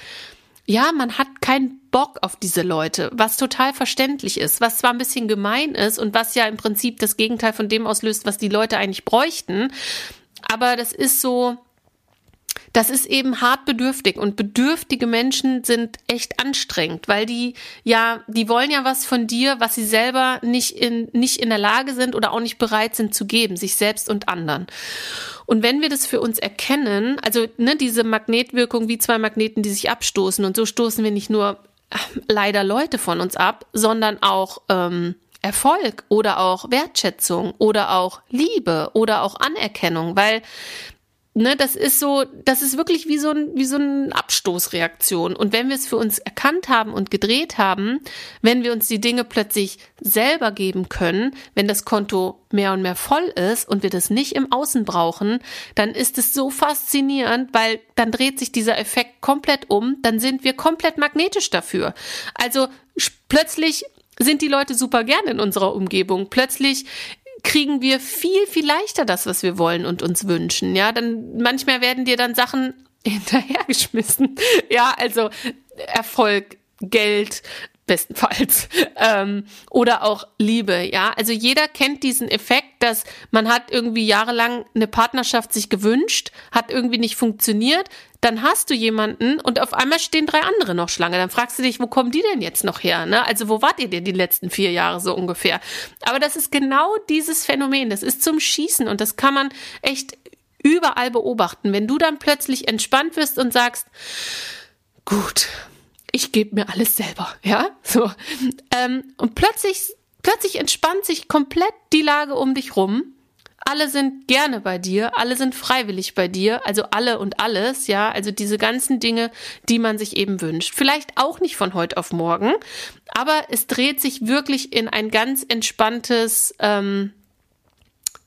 ja, man hat keinen Bock auf diese Leute, was total verständlich ist, was zwar ein bisschen gemein ist und was ja im Prinzip das Gegenteil von dem auslöst, was die Leute eigentlich bräuchten, aber das ist so, das ist eben hart bedürftig und bedürftige Menschen sind echt anstrengend, weil die ja, die wollen ja was von dir, was sie selber nicht in, nicht in der Lage sind oder auch nicht bereit sind zu geben, sich selbst und anderen. Und wenn wir das für uns erkennen, also ne, diese Magnetwirkung wie zwei Magneten, die sich abstoßen und so stoßen wir nicht nur äh, leider Leute von uns ab, sondern auch ähm, Erfolg oder auch Wertschätzung oder auch Liebe oder auch Anerkennung, weil ne, das ist so, das ist wirklich wie so ein, wie so eine Abstoßreaktion. Und wenn wir es für uns erkannt haben und gedreht haben, wenn wir uns die Dinge plötzlich selber geben können, wenn das Konto mehr und mehr voll ist und wir das nicht im Außen brauchen, dann ist es so faszinierend, weil dann dreht sich dieser Effekt komplett um, dann sind wir komplett magnetisch dafür. Also plötzlich sind die Leute super gern in unserer Umgebung. Plötzlich kriegen wir viel, viel leichter das, was wir wollen und uns wünschen. Ja, dann manchmal werden dir dann Sachen hinterhergeschmissen. Ja, also Erfolg, Geld, bestenfalls. Ähm, oder auch Liebe, ja. Also jeder kennt diesen Effekt, dass man hat irgendwie jahrelang eine Partnerschaft sich gewünscht, hat irgendwie nicht funktioniert, dann hast du jemanden und auf einmal stehen drei andere noch Schlange. Dann fragst du dich, wo kommen die denn jetzt noch her? Ne? Also wo wart ihr denn die letzten vier Jahre so ungefähr? Aber das ist genau dieses Phänomen. Das ist zum Schießen und das kann man echt überall beobachten. Wenn du dann plötzlich entspannt wirst und sagst, gut, ich gebe mir alles selber, ja, so. Ähm, und plötzlich, plötzlich entspannt sich komplett die Lage um dich rum alle sind gerne bei dir, alle sind freiwillig bei dir, also alle und alles, ja, also diese ganzen Dinge, die man sich eben wünscht. Vielleicht auch nicht von heute auf morgen, aber es dreht sich wirklich in ein ganz entspanntes, ähm,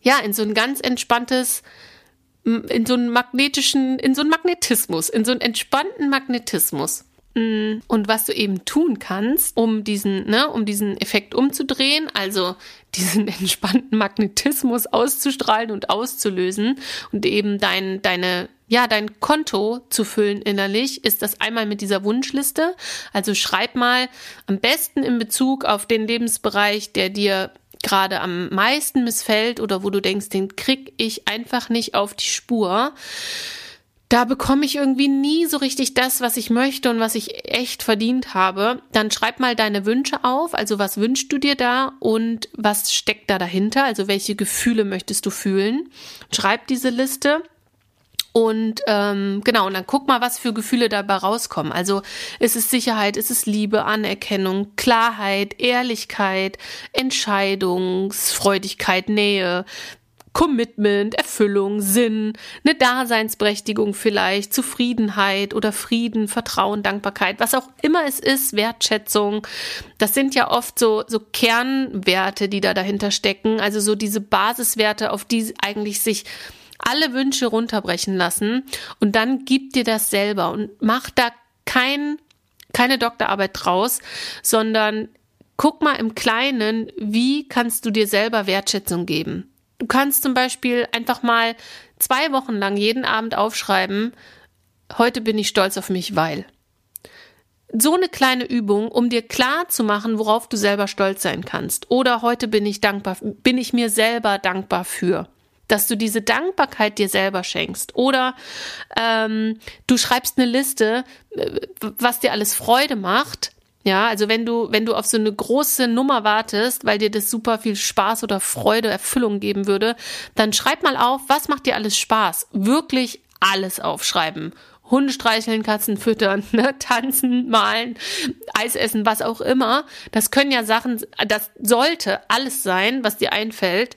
ja, in so ein ganz entspanntes, in so einen magnetischen, in so einen Magnetismus, in so einen entspannten Magnetismus. Mm, und was du eben tun kannst, um diesen, ne, um diesen Effekt umzudrehen, also diesen entspannten Magnetismus auszustrahlen und auszulösen und eben dein, deine, ja, dein Konto zu füllen innerlich, ist das einmal mit dieser Wunschliste. Also schreib mal am besten in Bezug auf den Lebensbereich, der dir gerade am meisten missfällt oder wo du denkst, den krieg ich einfach nicht auf die Spur da bekomme ich irgendwie nie so richtig das, was ich möchte und was ich echt verdient habe, dann schreib mal deine Wünsche auf. Also was wünschst du dir da und was steckt da dahinter? Also welche Gefühle möchtest du fühlen? Schreib diese Liste. Und ähm, genau, und dann guck mal, was für Gefühle dabei rauskommen. Also ist es Sicherheit, ist es Liebe, Anerkennung, Klarheit, Ehrlichkeit, Entscheidungsfreudigkeit, Nähe, Commitment, Erfüllung, Sinn, eine Daseinsberechtigung vielleicht, Zufriedenheit oder Frieden, Vertrauen, Dankbarkeit, was auch immer es ist, Wertschätzung. Das sind ja oft so, so Kernwerte, die da dahinter stecken. Also so diese Basiswerte, auf die eigentlich sich alle Wünsche runterbrechen lassen. Und dann gib dir das selber und mach da kein, keine Doktorarbeit draus, sondern guck mal im Kleinen, wie kannst du dir selber Wertschätzung geben? Du kannst zum Beispiel einfach mal zwei Wochen lang jeden Abend aufschreiben, heute bin ich stolz auf mich, weil. So eine kleine Übung, um dir klar zu machen, worauf du selber stolz sein kannst. Oder heute bin ich dankbar, bin ich mir selber dankbar für dass du diese Dankbarkeit dir selber schenkst. Oder ähm, du schreibst eine Liste, äh, was dir alles Freude macht ja, also wenn du, wenn du auf so eine große Nummer wartest, weil dir das super viel Spaß oder Freude, Erfüllung geben würde, dann schreib mal auf, was macht dir alles Spaß? Wirklich alles aufschreiben. Hunde streicheln, Katzen füttern, ne, tanzen, malen, Eis essen, was auch immer. Das können ja Sachen, das sollte alles sein, was dir einfällt.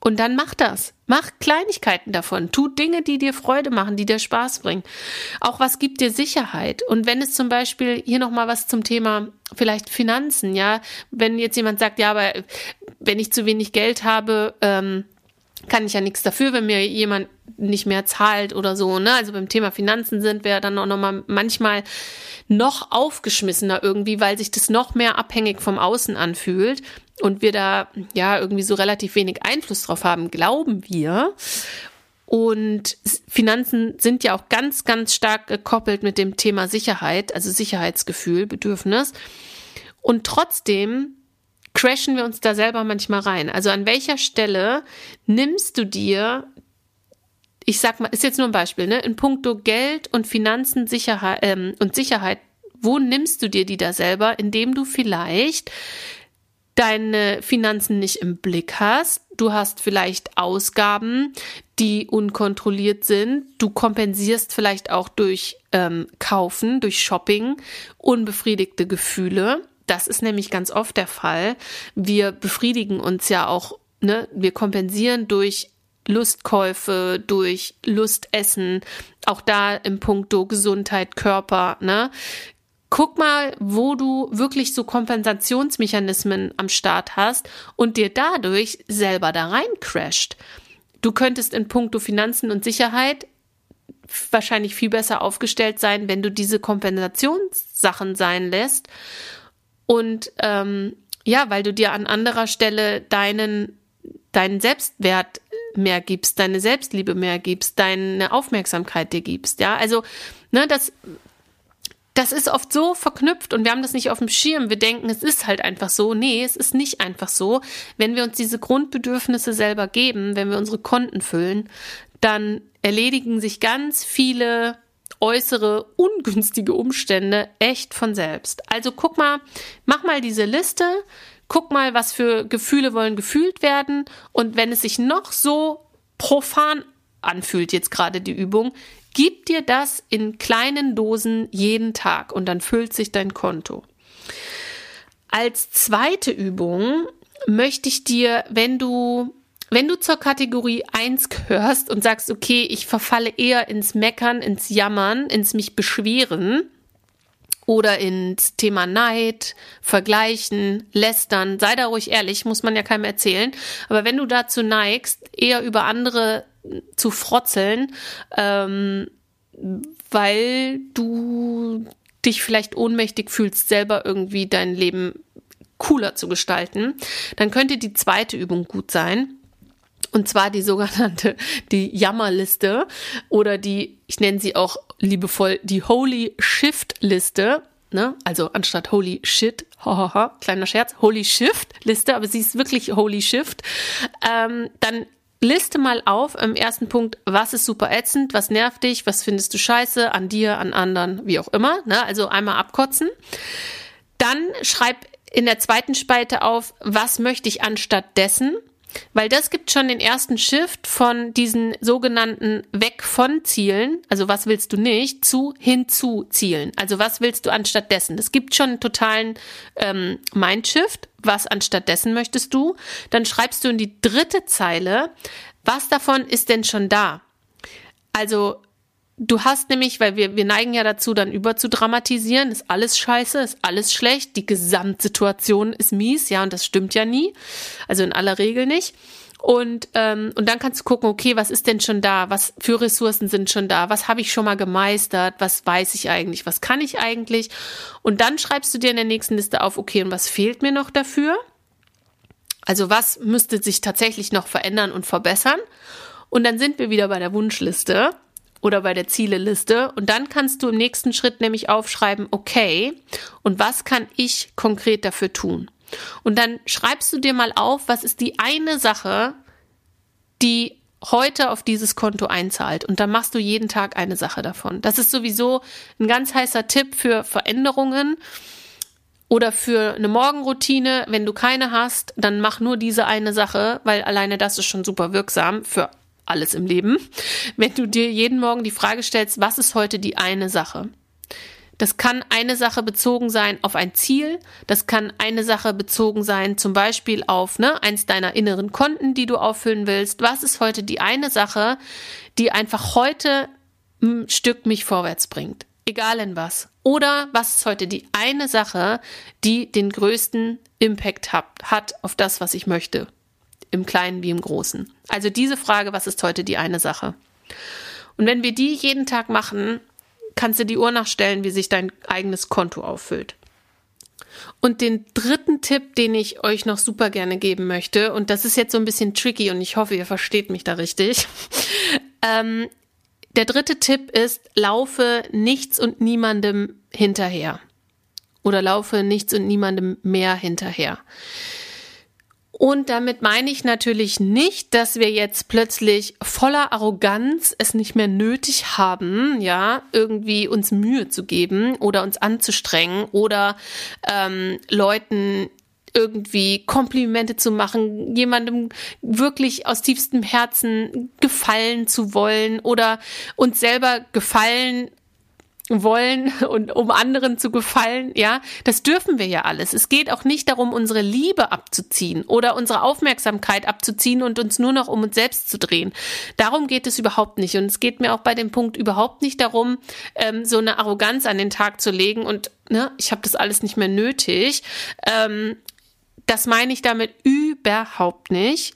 Und dann mach das. Mach Kleinigkeiten davon. Tu Dinge, die dir Freude machen, die dir Spaß bringen. Auch was gibt dir Sicherheit. Und wenn es zum Beispiel hier nochmal was zum Thema vielleicht Finanzen, ja, wenn jetzt jemand sagt, ja, aber wenn ich zu wenig Geld habe, ähm, kann ich ja nichts dafür, wenn mir jemand nicht mehr zahlt oder so. Ne? Also beim Thema Finanzen sind wir dann auch nochmal manchmal noch aufgeschmissener irgendwie, weil sich das noch mehr abhängig vom Außen anfühlt und wir da ja irgendwie so relativ wenig Einfluss drauf haben, glauben wir. Und Finanzen sind ja auch ganz, ganz stark gekoppelt mit dem Thema Sicherheit, also Sicherheitsgefühl, Bedürfnis. Und trotzdem crashen wir uns da selber manchmal rein. Also an welcher Stelle nimmst du dir, ich sag mal, ist jetzt nur ein Beispiel, ne, in puncto Geld und Finanzen Sicherheit ähm, und Sicherheit, wo nimmst du dir die da selber, indem du vielleicht deine Finanzen nicht im Blick hast. Du hast vielleicht Ausgaben, die unkontrolliert sind. Du kompensierst vielleicht auch durch ähm, Kaufen, durch Shopping, unbefriedigte Gefühle. Das ist nämlich ganz oft der Fall. Wir befriedigen uns ja auch, ne? Wir kompensieren durch Lustkäufe, durch Lustessen, auch da im Punkto Gesundheit, Körper, ne? Guck mal, wo du wirklich so Kompensationsmechanismen am Start hast und dir dadurch selber da rein crasht. Du könntest in puncto Finanzen und Sicherheit wahrscheinlich viel besser aufgestellt sein, wenn du diese Kompensationssachen sein lässt. Und ähm, ja, weil du dir an anderer Stelle deinen, deinen Selbstwert mehr gibst, deine Selbstliebe mehr gibst, deine Aufmerksamkeit dir gibst. Ja, also, ne, das, das ist oft so verknüpft und wir haben das nicht auf dem Schirm. Wir denken, es ist halt einfach so. Nee, es ist nicht einfach so. Wenn wir uns diese Grundbedürfnisse selber geben, wenn wir unsere Konten füllen, dann erledigen sich ganz viele äußere ungünstige Umstände echt von selbst. Also guck mal, mach mal diese Liste, guck mal, was für Gefühle wollen gefühlt werden und wenn es sich noch so profan anfühlt, jetzt gerade die Übung, gib dir das in kleinen Dosen jeden Tag und dann füllt sich dein Konto. Als zweite Übung möchte ich dir, wenn du wenn du zur Kategorie 1 gehörst und sagst, okay, ich verfalle eher ins Meckern, ins Jammern, ins mich beschweren oder ins Thema Neid, Vergleichen, Lästern, sei da ruhig ehrlich, muss man ja keinem erzählen. Aber wenn du dazu neigst, eher über andere zu frotzeln, ähm, weil du dich vielleicht ohnmächtig fühlst, selber irgendwie dein Leben cooler zu gestalten, dann könnte die zweite Übung gut sein. Und zwar die sogenannte, die Jammerliste oder die, ich nenne sie auch liebevoll, die Holy Shift Liste. Ne? Also anstatt Holy Shit, hahaha, kleiner Scherz, Holy Shift Liste, aber sie ist wirklich Holy Shift. Ähm, dann liste mal auf im ersten Punkt, was ist super ätzend, was nervt dich, was findest du scheiße an dir, an anderen, wie auch immer. Ne? Also einmal abkotzen. Dann schreib in der zweiten Spalte auf, was möchte ich anstatt dessen. Weil das gibt schon den ersten Shift von diesen sogenannten weg von Zielen, also was willst du nicht, zu hin zu Zielen. Also was willst du anstatt dessen? Das gibt schon einen totalen ähm, Mindshift. Was anstatt dessen möchtest du? Dann schreibst du in die dritte Zeile, was davon ist denn schon da? Also Du hast nämlich, weil wir, wir neigen ja dazu, dann über zu dramatisieren, ist alles scheiße, ist alles schlecht, die Gesamtsituation ist mies, ja, und das stimmt ja nie. Also in aller Regel nicht. Und, ähm, und dann kannst du gucken, okay, was ist denn schon da? Was für Ressourcen sind schon da? Was habe ich schon mal gemeistert? Was weiß ich eigentlich? Was kann ich eigentlich? Und dann schreibst du dir in der nächsten Liste auf, okay, und was fehlt mir noch dafür? Also was müsste sich tatsächlich noch verändern und verbessern? Und dann sind wir wieder bei der Wunschliste oder bei der Zieleliste. Und dann kannst du im nächsten Schritt nämlich aufschreiben, okay, und was kann ich konkret dafür tun? Und dann schreibst du dir mal auf, was ist die eine Sache, die heute auf dieses Konto einzahlt. Und dann machst du jeden Tag eine Sache davon. Das ist sowieso ein ganz heißer Tipp für Veränderungen oder für eine Morgenroutine. Wenn du keine hast, dann mach nur diese eine Sache, weil alleine das ist schon super wirksam für alles im Leben, wenn du dir jeden Morgen die Frage stellst, was ist heute die eine Sache? Das kann eine Sache bezogen sein auf ein Ziel. Das kann eine Sache bezogen sein, zum Beispiel auf ne, eins deiner inneren Konten, die du auffüllen willst. Was ist heute die eine Sache, die einfach heute ein Stück mich vorwärts bringt? Egal in was. Oder was ist heute die eine Sache, die den größten Impact hat, hat auf das, was ich möchte? Im Kleinen wie im Großen. Also diese Frage, was ist heute die eine Sache? Und wenn wir die jeden Tag machen, kannst du die Uhr nachstellen, wie sich dein eigenes Konto auffüllt. Und den dritten Tipp, den ich euch noch super gerne geben möchte, und das ist jetzt so ein bisschen tricky und ich hoffe, ihr versteht mich da richtig. ähm, der dritte Tipp ist, laufe nichts und niemandem hinterher. Oder laufe nichts und niemandem mehr hinterher. Und damit meine ich natürlich nicht, dass wir jetzt plötzlich voller Arroganz es nicht mehr nötig haben, ja, irgendwie uns Mühe zu geben oder uns anzustrengen oder ähm, Leuten irgendwie Komplimente zu machen, jemandem wirklich aus tiefstem Herzen gefallen zu wollen oder uns selber gefallen wollen und um anderen zu gefallen, ja, das dürfen wir ja alles. Es geht auch nicht darum, unsere Liebe abzuziehen oder unsere Aufmerksamkeit abzuziehen und uns nur noch um uns selbst zu drehen. Darum geht es überhaupt nicht. Und es geht mir auch bei dem Punkt überhaupt nicht darum, ähm, so eine Arroganz an den Tag zu legen und ne, ich habe das alles nicht mehr nötig. Ähm, das meine ich damit überhaupt nicht.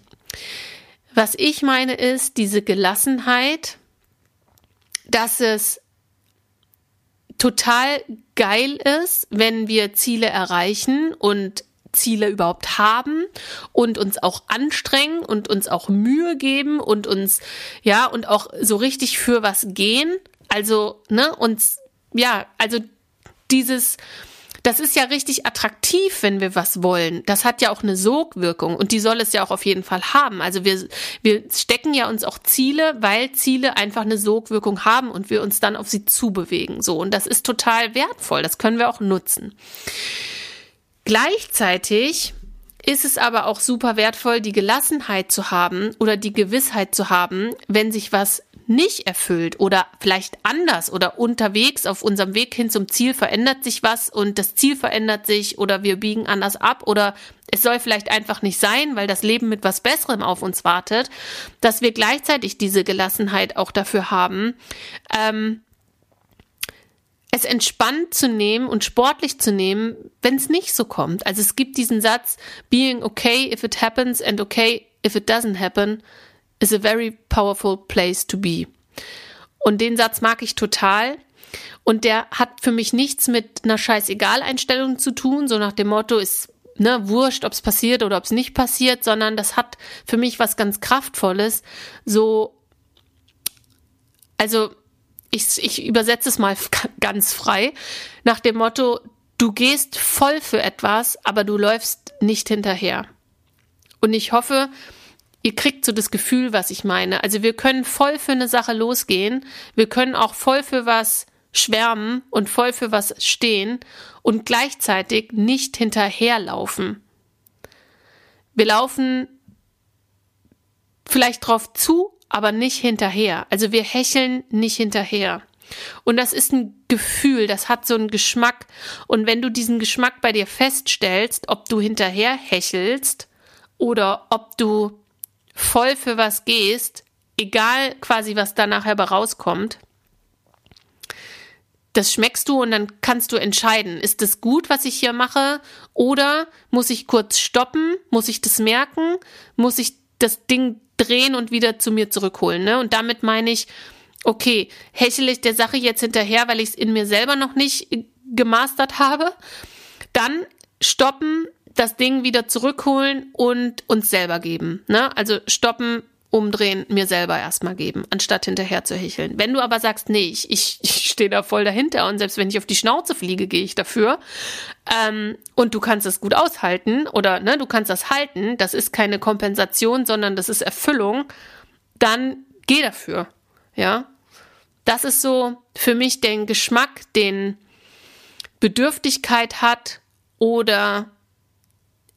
Was ich meine ist diese Gelassenheit, dass es total geil ist, wenn wir Ziele erreichen und Ziele überhaupt haben und uns auch anstrengen und uns auch Mühe geben und uns, ja, und auch so richtig für was gehen. Also, ne, uns, ja, also dieses, das ist ja richtig attraktiv, wenn wir was wollen. Das hat ja auch eine Sogwirkung und die soll es ja auch auf jeden Fall haben. Also wir, wir stecken ja uns auch Ziele, weil Ziele einfach eine Sogwirkung haben und wir uns dann auf sie zubewegen. So. Und das ist total wertvoll. Das können wir auch nutzen. Gleichzeitig ist es aber auch super wertvoll, die Gelassenheit zu haben oder die Gewissheit zu haben, wenn sich was nicht erfüllt oder vielleicht anders oder unterwegs auf unserem Weg hin zum Ziel verändert sich was und das Ziel verändert sich oder wir biegen anders ab oder es soll vielleicht einfach nicht sein, weil das Leben mit was Besserem auf uns wartet, dass wir gleichzeitig diese Gelassenheit auch dafür haben, ähm, es entspannt zu nehmen und sportlich zu nehmen, wenn es nicht so kommt. Also es gibt diesen Satz, being okay if it happens and okay if it doesn't happen is a very powerful place to be. Und den Satz mag ich total. Und der hat für mich nichts mit einer Scheißegal-Einstellung zu tun, so nach dem Motto, ist ne, wurscht, ob es passiert oder ob es nicht passiert, sondern das hat für mich was ganz Kraftvolles. So, also ich, ich übersetze es mal ganz frei, nach dem Motto, du gehst voll für etwas, aber du läufst nicht hinterher. Und ich hoffe, ihr kriegt so das Gefühl, was ich meine. Also wir können voll für eine Sache losgehen, wir können auch voll für was schwärmen und voll für was stehen und gleichzeitig nicht hinterherlaufen. Wir laufen vielleicht drauf zu, aber nicht hinterher. Also wir hecheln nicht hinterher. Und das ist ein Gefühl, das hat so einen Geschmack. Und wenn du diesen Geschmack bei dir feststellst, ob du hinterher hechelst oder ob du voll für was gehst, egal quasi, was da nachher rauskommt, das schmeckst du und dann kannst du entscheiden, ist das gut, was ich hier mache, oder muss ich kurz stoppen, muss ich das merken, muss ich das Ding drehen und wieder zu mir zurückholen. Ne? Und damit meine ich, okay, hechel ich der Sache jetzt hinterher, weil ich es in mir selber noch nicht gemastert habe, dann stoppen, das Ding wieder zurückholen und uns selber geben. Ne? Also stoppen, umdrehen, mir selber erstmal geben, anstatt hinterher zu hecheln. Wenn du aber sagst, nee, ich, ich, ich stehe da voll dahinter und selbst wenn ich auf die Schnauze fliege, gehe ich dafür ähm, und du kannst es gut aushalten oder ne, du kannst das halten, das ist keine Kompensation, sondern das ist Erfüllung, dann geh dafür. Ja, das ist so für mich den Geschmack, den Bedürftigkeit hat oder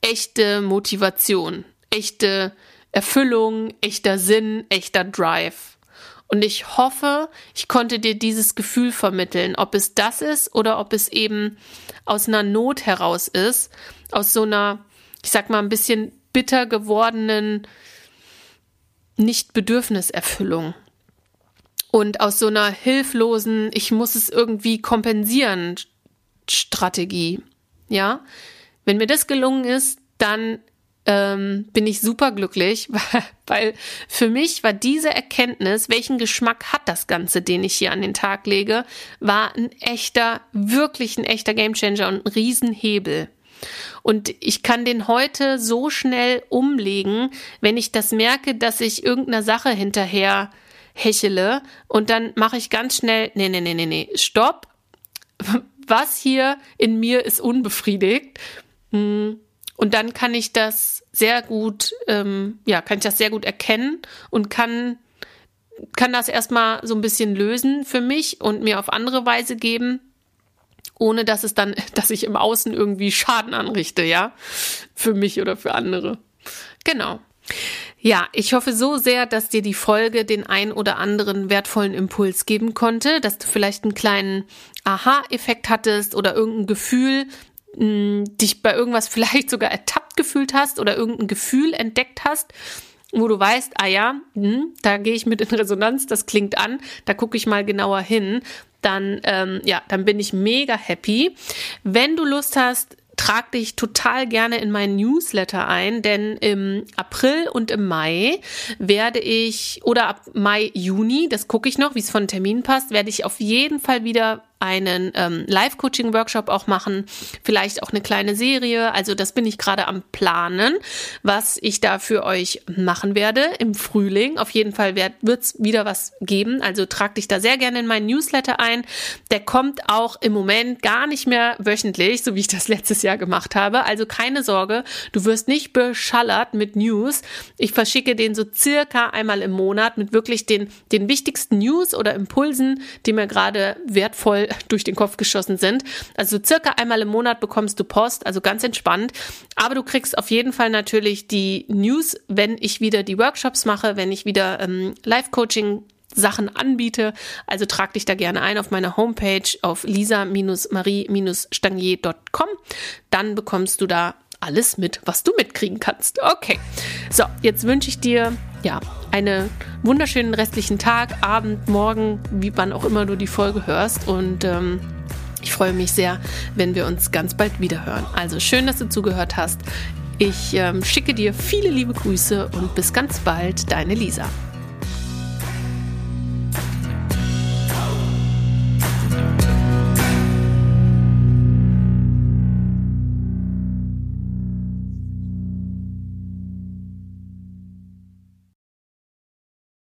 echte Motivation, echte Erfüllung, echter Sinn, echter Drive. Und ich hoffe, ich konnte dir dieses Gefühl vermitteln, ob es das ist oder ob es eben aus einer Not heraus ist, aus so einer, ich sag mal, ein bisschen bitter gewordenen Nicht-Bedürfniserfüllung. Und aus so einer hilflosen, ich muss es irgendwie kompensieren Strategie. Ja, wenn mir das gelungen ist, dann ähm, bin ich super glücklich, weil für mich war diese Erkenntnis, welchen Geschmack hat das Ganze, den ich hier an den Tag lege, war ein echter, wirklich ein echter Gamechanger und ein Riesenhebel. Und ich kann den heute so schnell umlegen, wenn ich das merke, dass ich irgendeiner Sache hinterher hechele und dann mache ich ganz schnell, nee, nee, nee, nee, nee, stopp. Was hier in mir ist unbefriedigt. Und dann kann ich das sehr gut, ähm, ja, kann ich das sehr gut erkennen und kann, kann das erstmal so ein bisschen lösen für mich und mir auf andere Weise geben, ohne dass es dann, dass ich im Außen irgendwie Schaden anrichte, ja, für mich oder für andere. Genau. Ja, ich hoffe so sehr, dass dir die Folge den ein oder anderen wertvollen Impuls geben konnte, dass du vielleicht einen kleinen Aha-Effekt hattest oder irgendein Gefühl, mh, dich bei irgendwas vielleicht sogar ertappt gefühlt hast oder irgendein Gefühl entdeckt hast, wo du weißt, ah ja, hm, da gehe ich mit in Resonanz, das klingt an, da gucke ich mal genauer hin, dann ähm, ja, dann bin ich mega happy. Wenn du Lust hast, trag dich total gerne in meinen Newsletter ein, denn im April und im Mai werde ich, oder ab Mai, Juni, das gucke ich noch, wie es von Termin passt, werde ich auf jeden Fall wieder einen ähm, Live-Coaching-Workshop auch machen, vielleicht auch eine kleine Serie. Also das bin ich gerade am Planen, was ich da für euch machen werde im Frühling. Auf jeden Fall wird es wieder was geben. Also trag dich da sehr gerne in meinen Newsletter ein. Der kommt auch im Moment gar nicht mehr wöchentlich, so wie ich das letztes Jahr gemacht habe. Also keine Sorge, du wirst nicht beschallert mit News. Ich verschicke den so circa einmal im Monat mit wirklich den, den wichtigsten News oder Impulsen, die mir gerade wertvoll durch den Kopf geschossen sind. Also circa einmal im Monat bekommst du Post, also ganz entspannt. Aber du kriegst auf jeden Fall natürlich die News, wenn ich wieder die Workshops mache, wenn ich wieder ähm, Live-Coaching Sachen anbiete. Also trag dich da gerne ein auf meiner Homepage auf lisa-marie-stangier.com. Dann bekommst du da alles mit, was du mitkriegen kannst. Okay. So, jetzt wünsche ich dir ja einen wunderschönen restlichen Tag, Abend, Morgen, wie wann auch immer du die Folge hörst. Und ähm, ich freue mich sehr, wenn wir uns ganz bald wieder hören. Also schön, dass du zugehört hast. Ich ähm, schicke dir viele liebe Grüße und bis ganz bald, deine Lisa.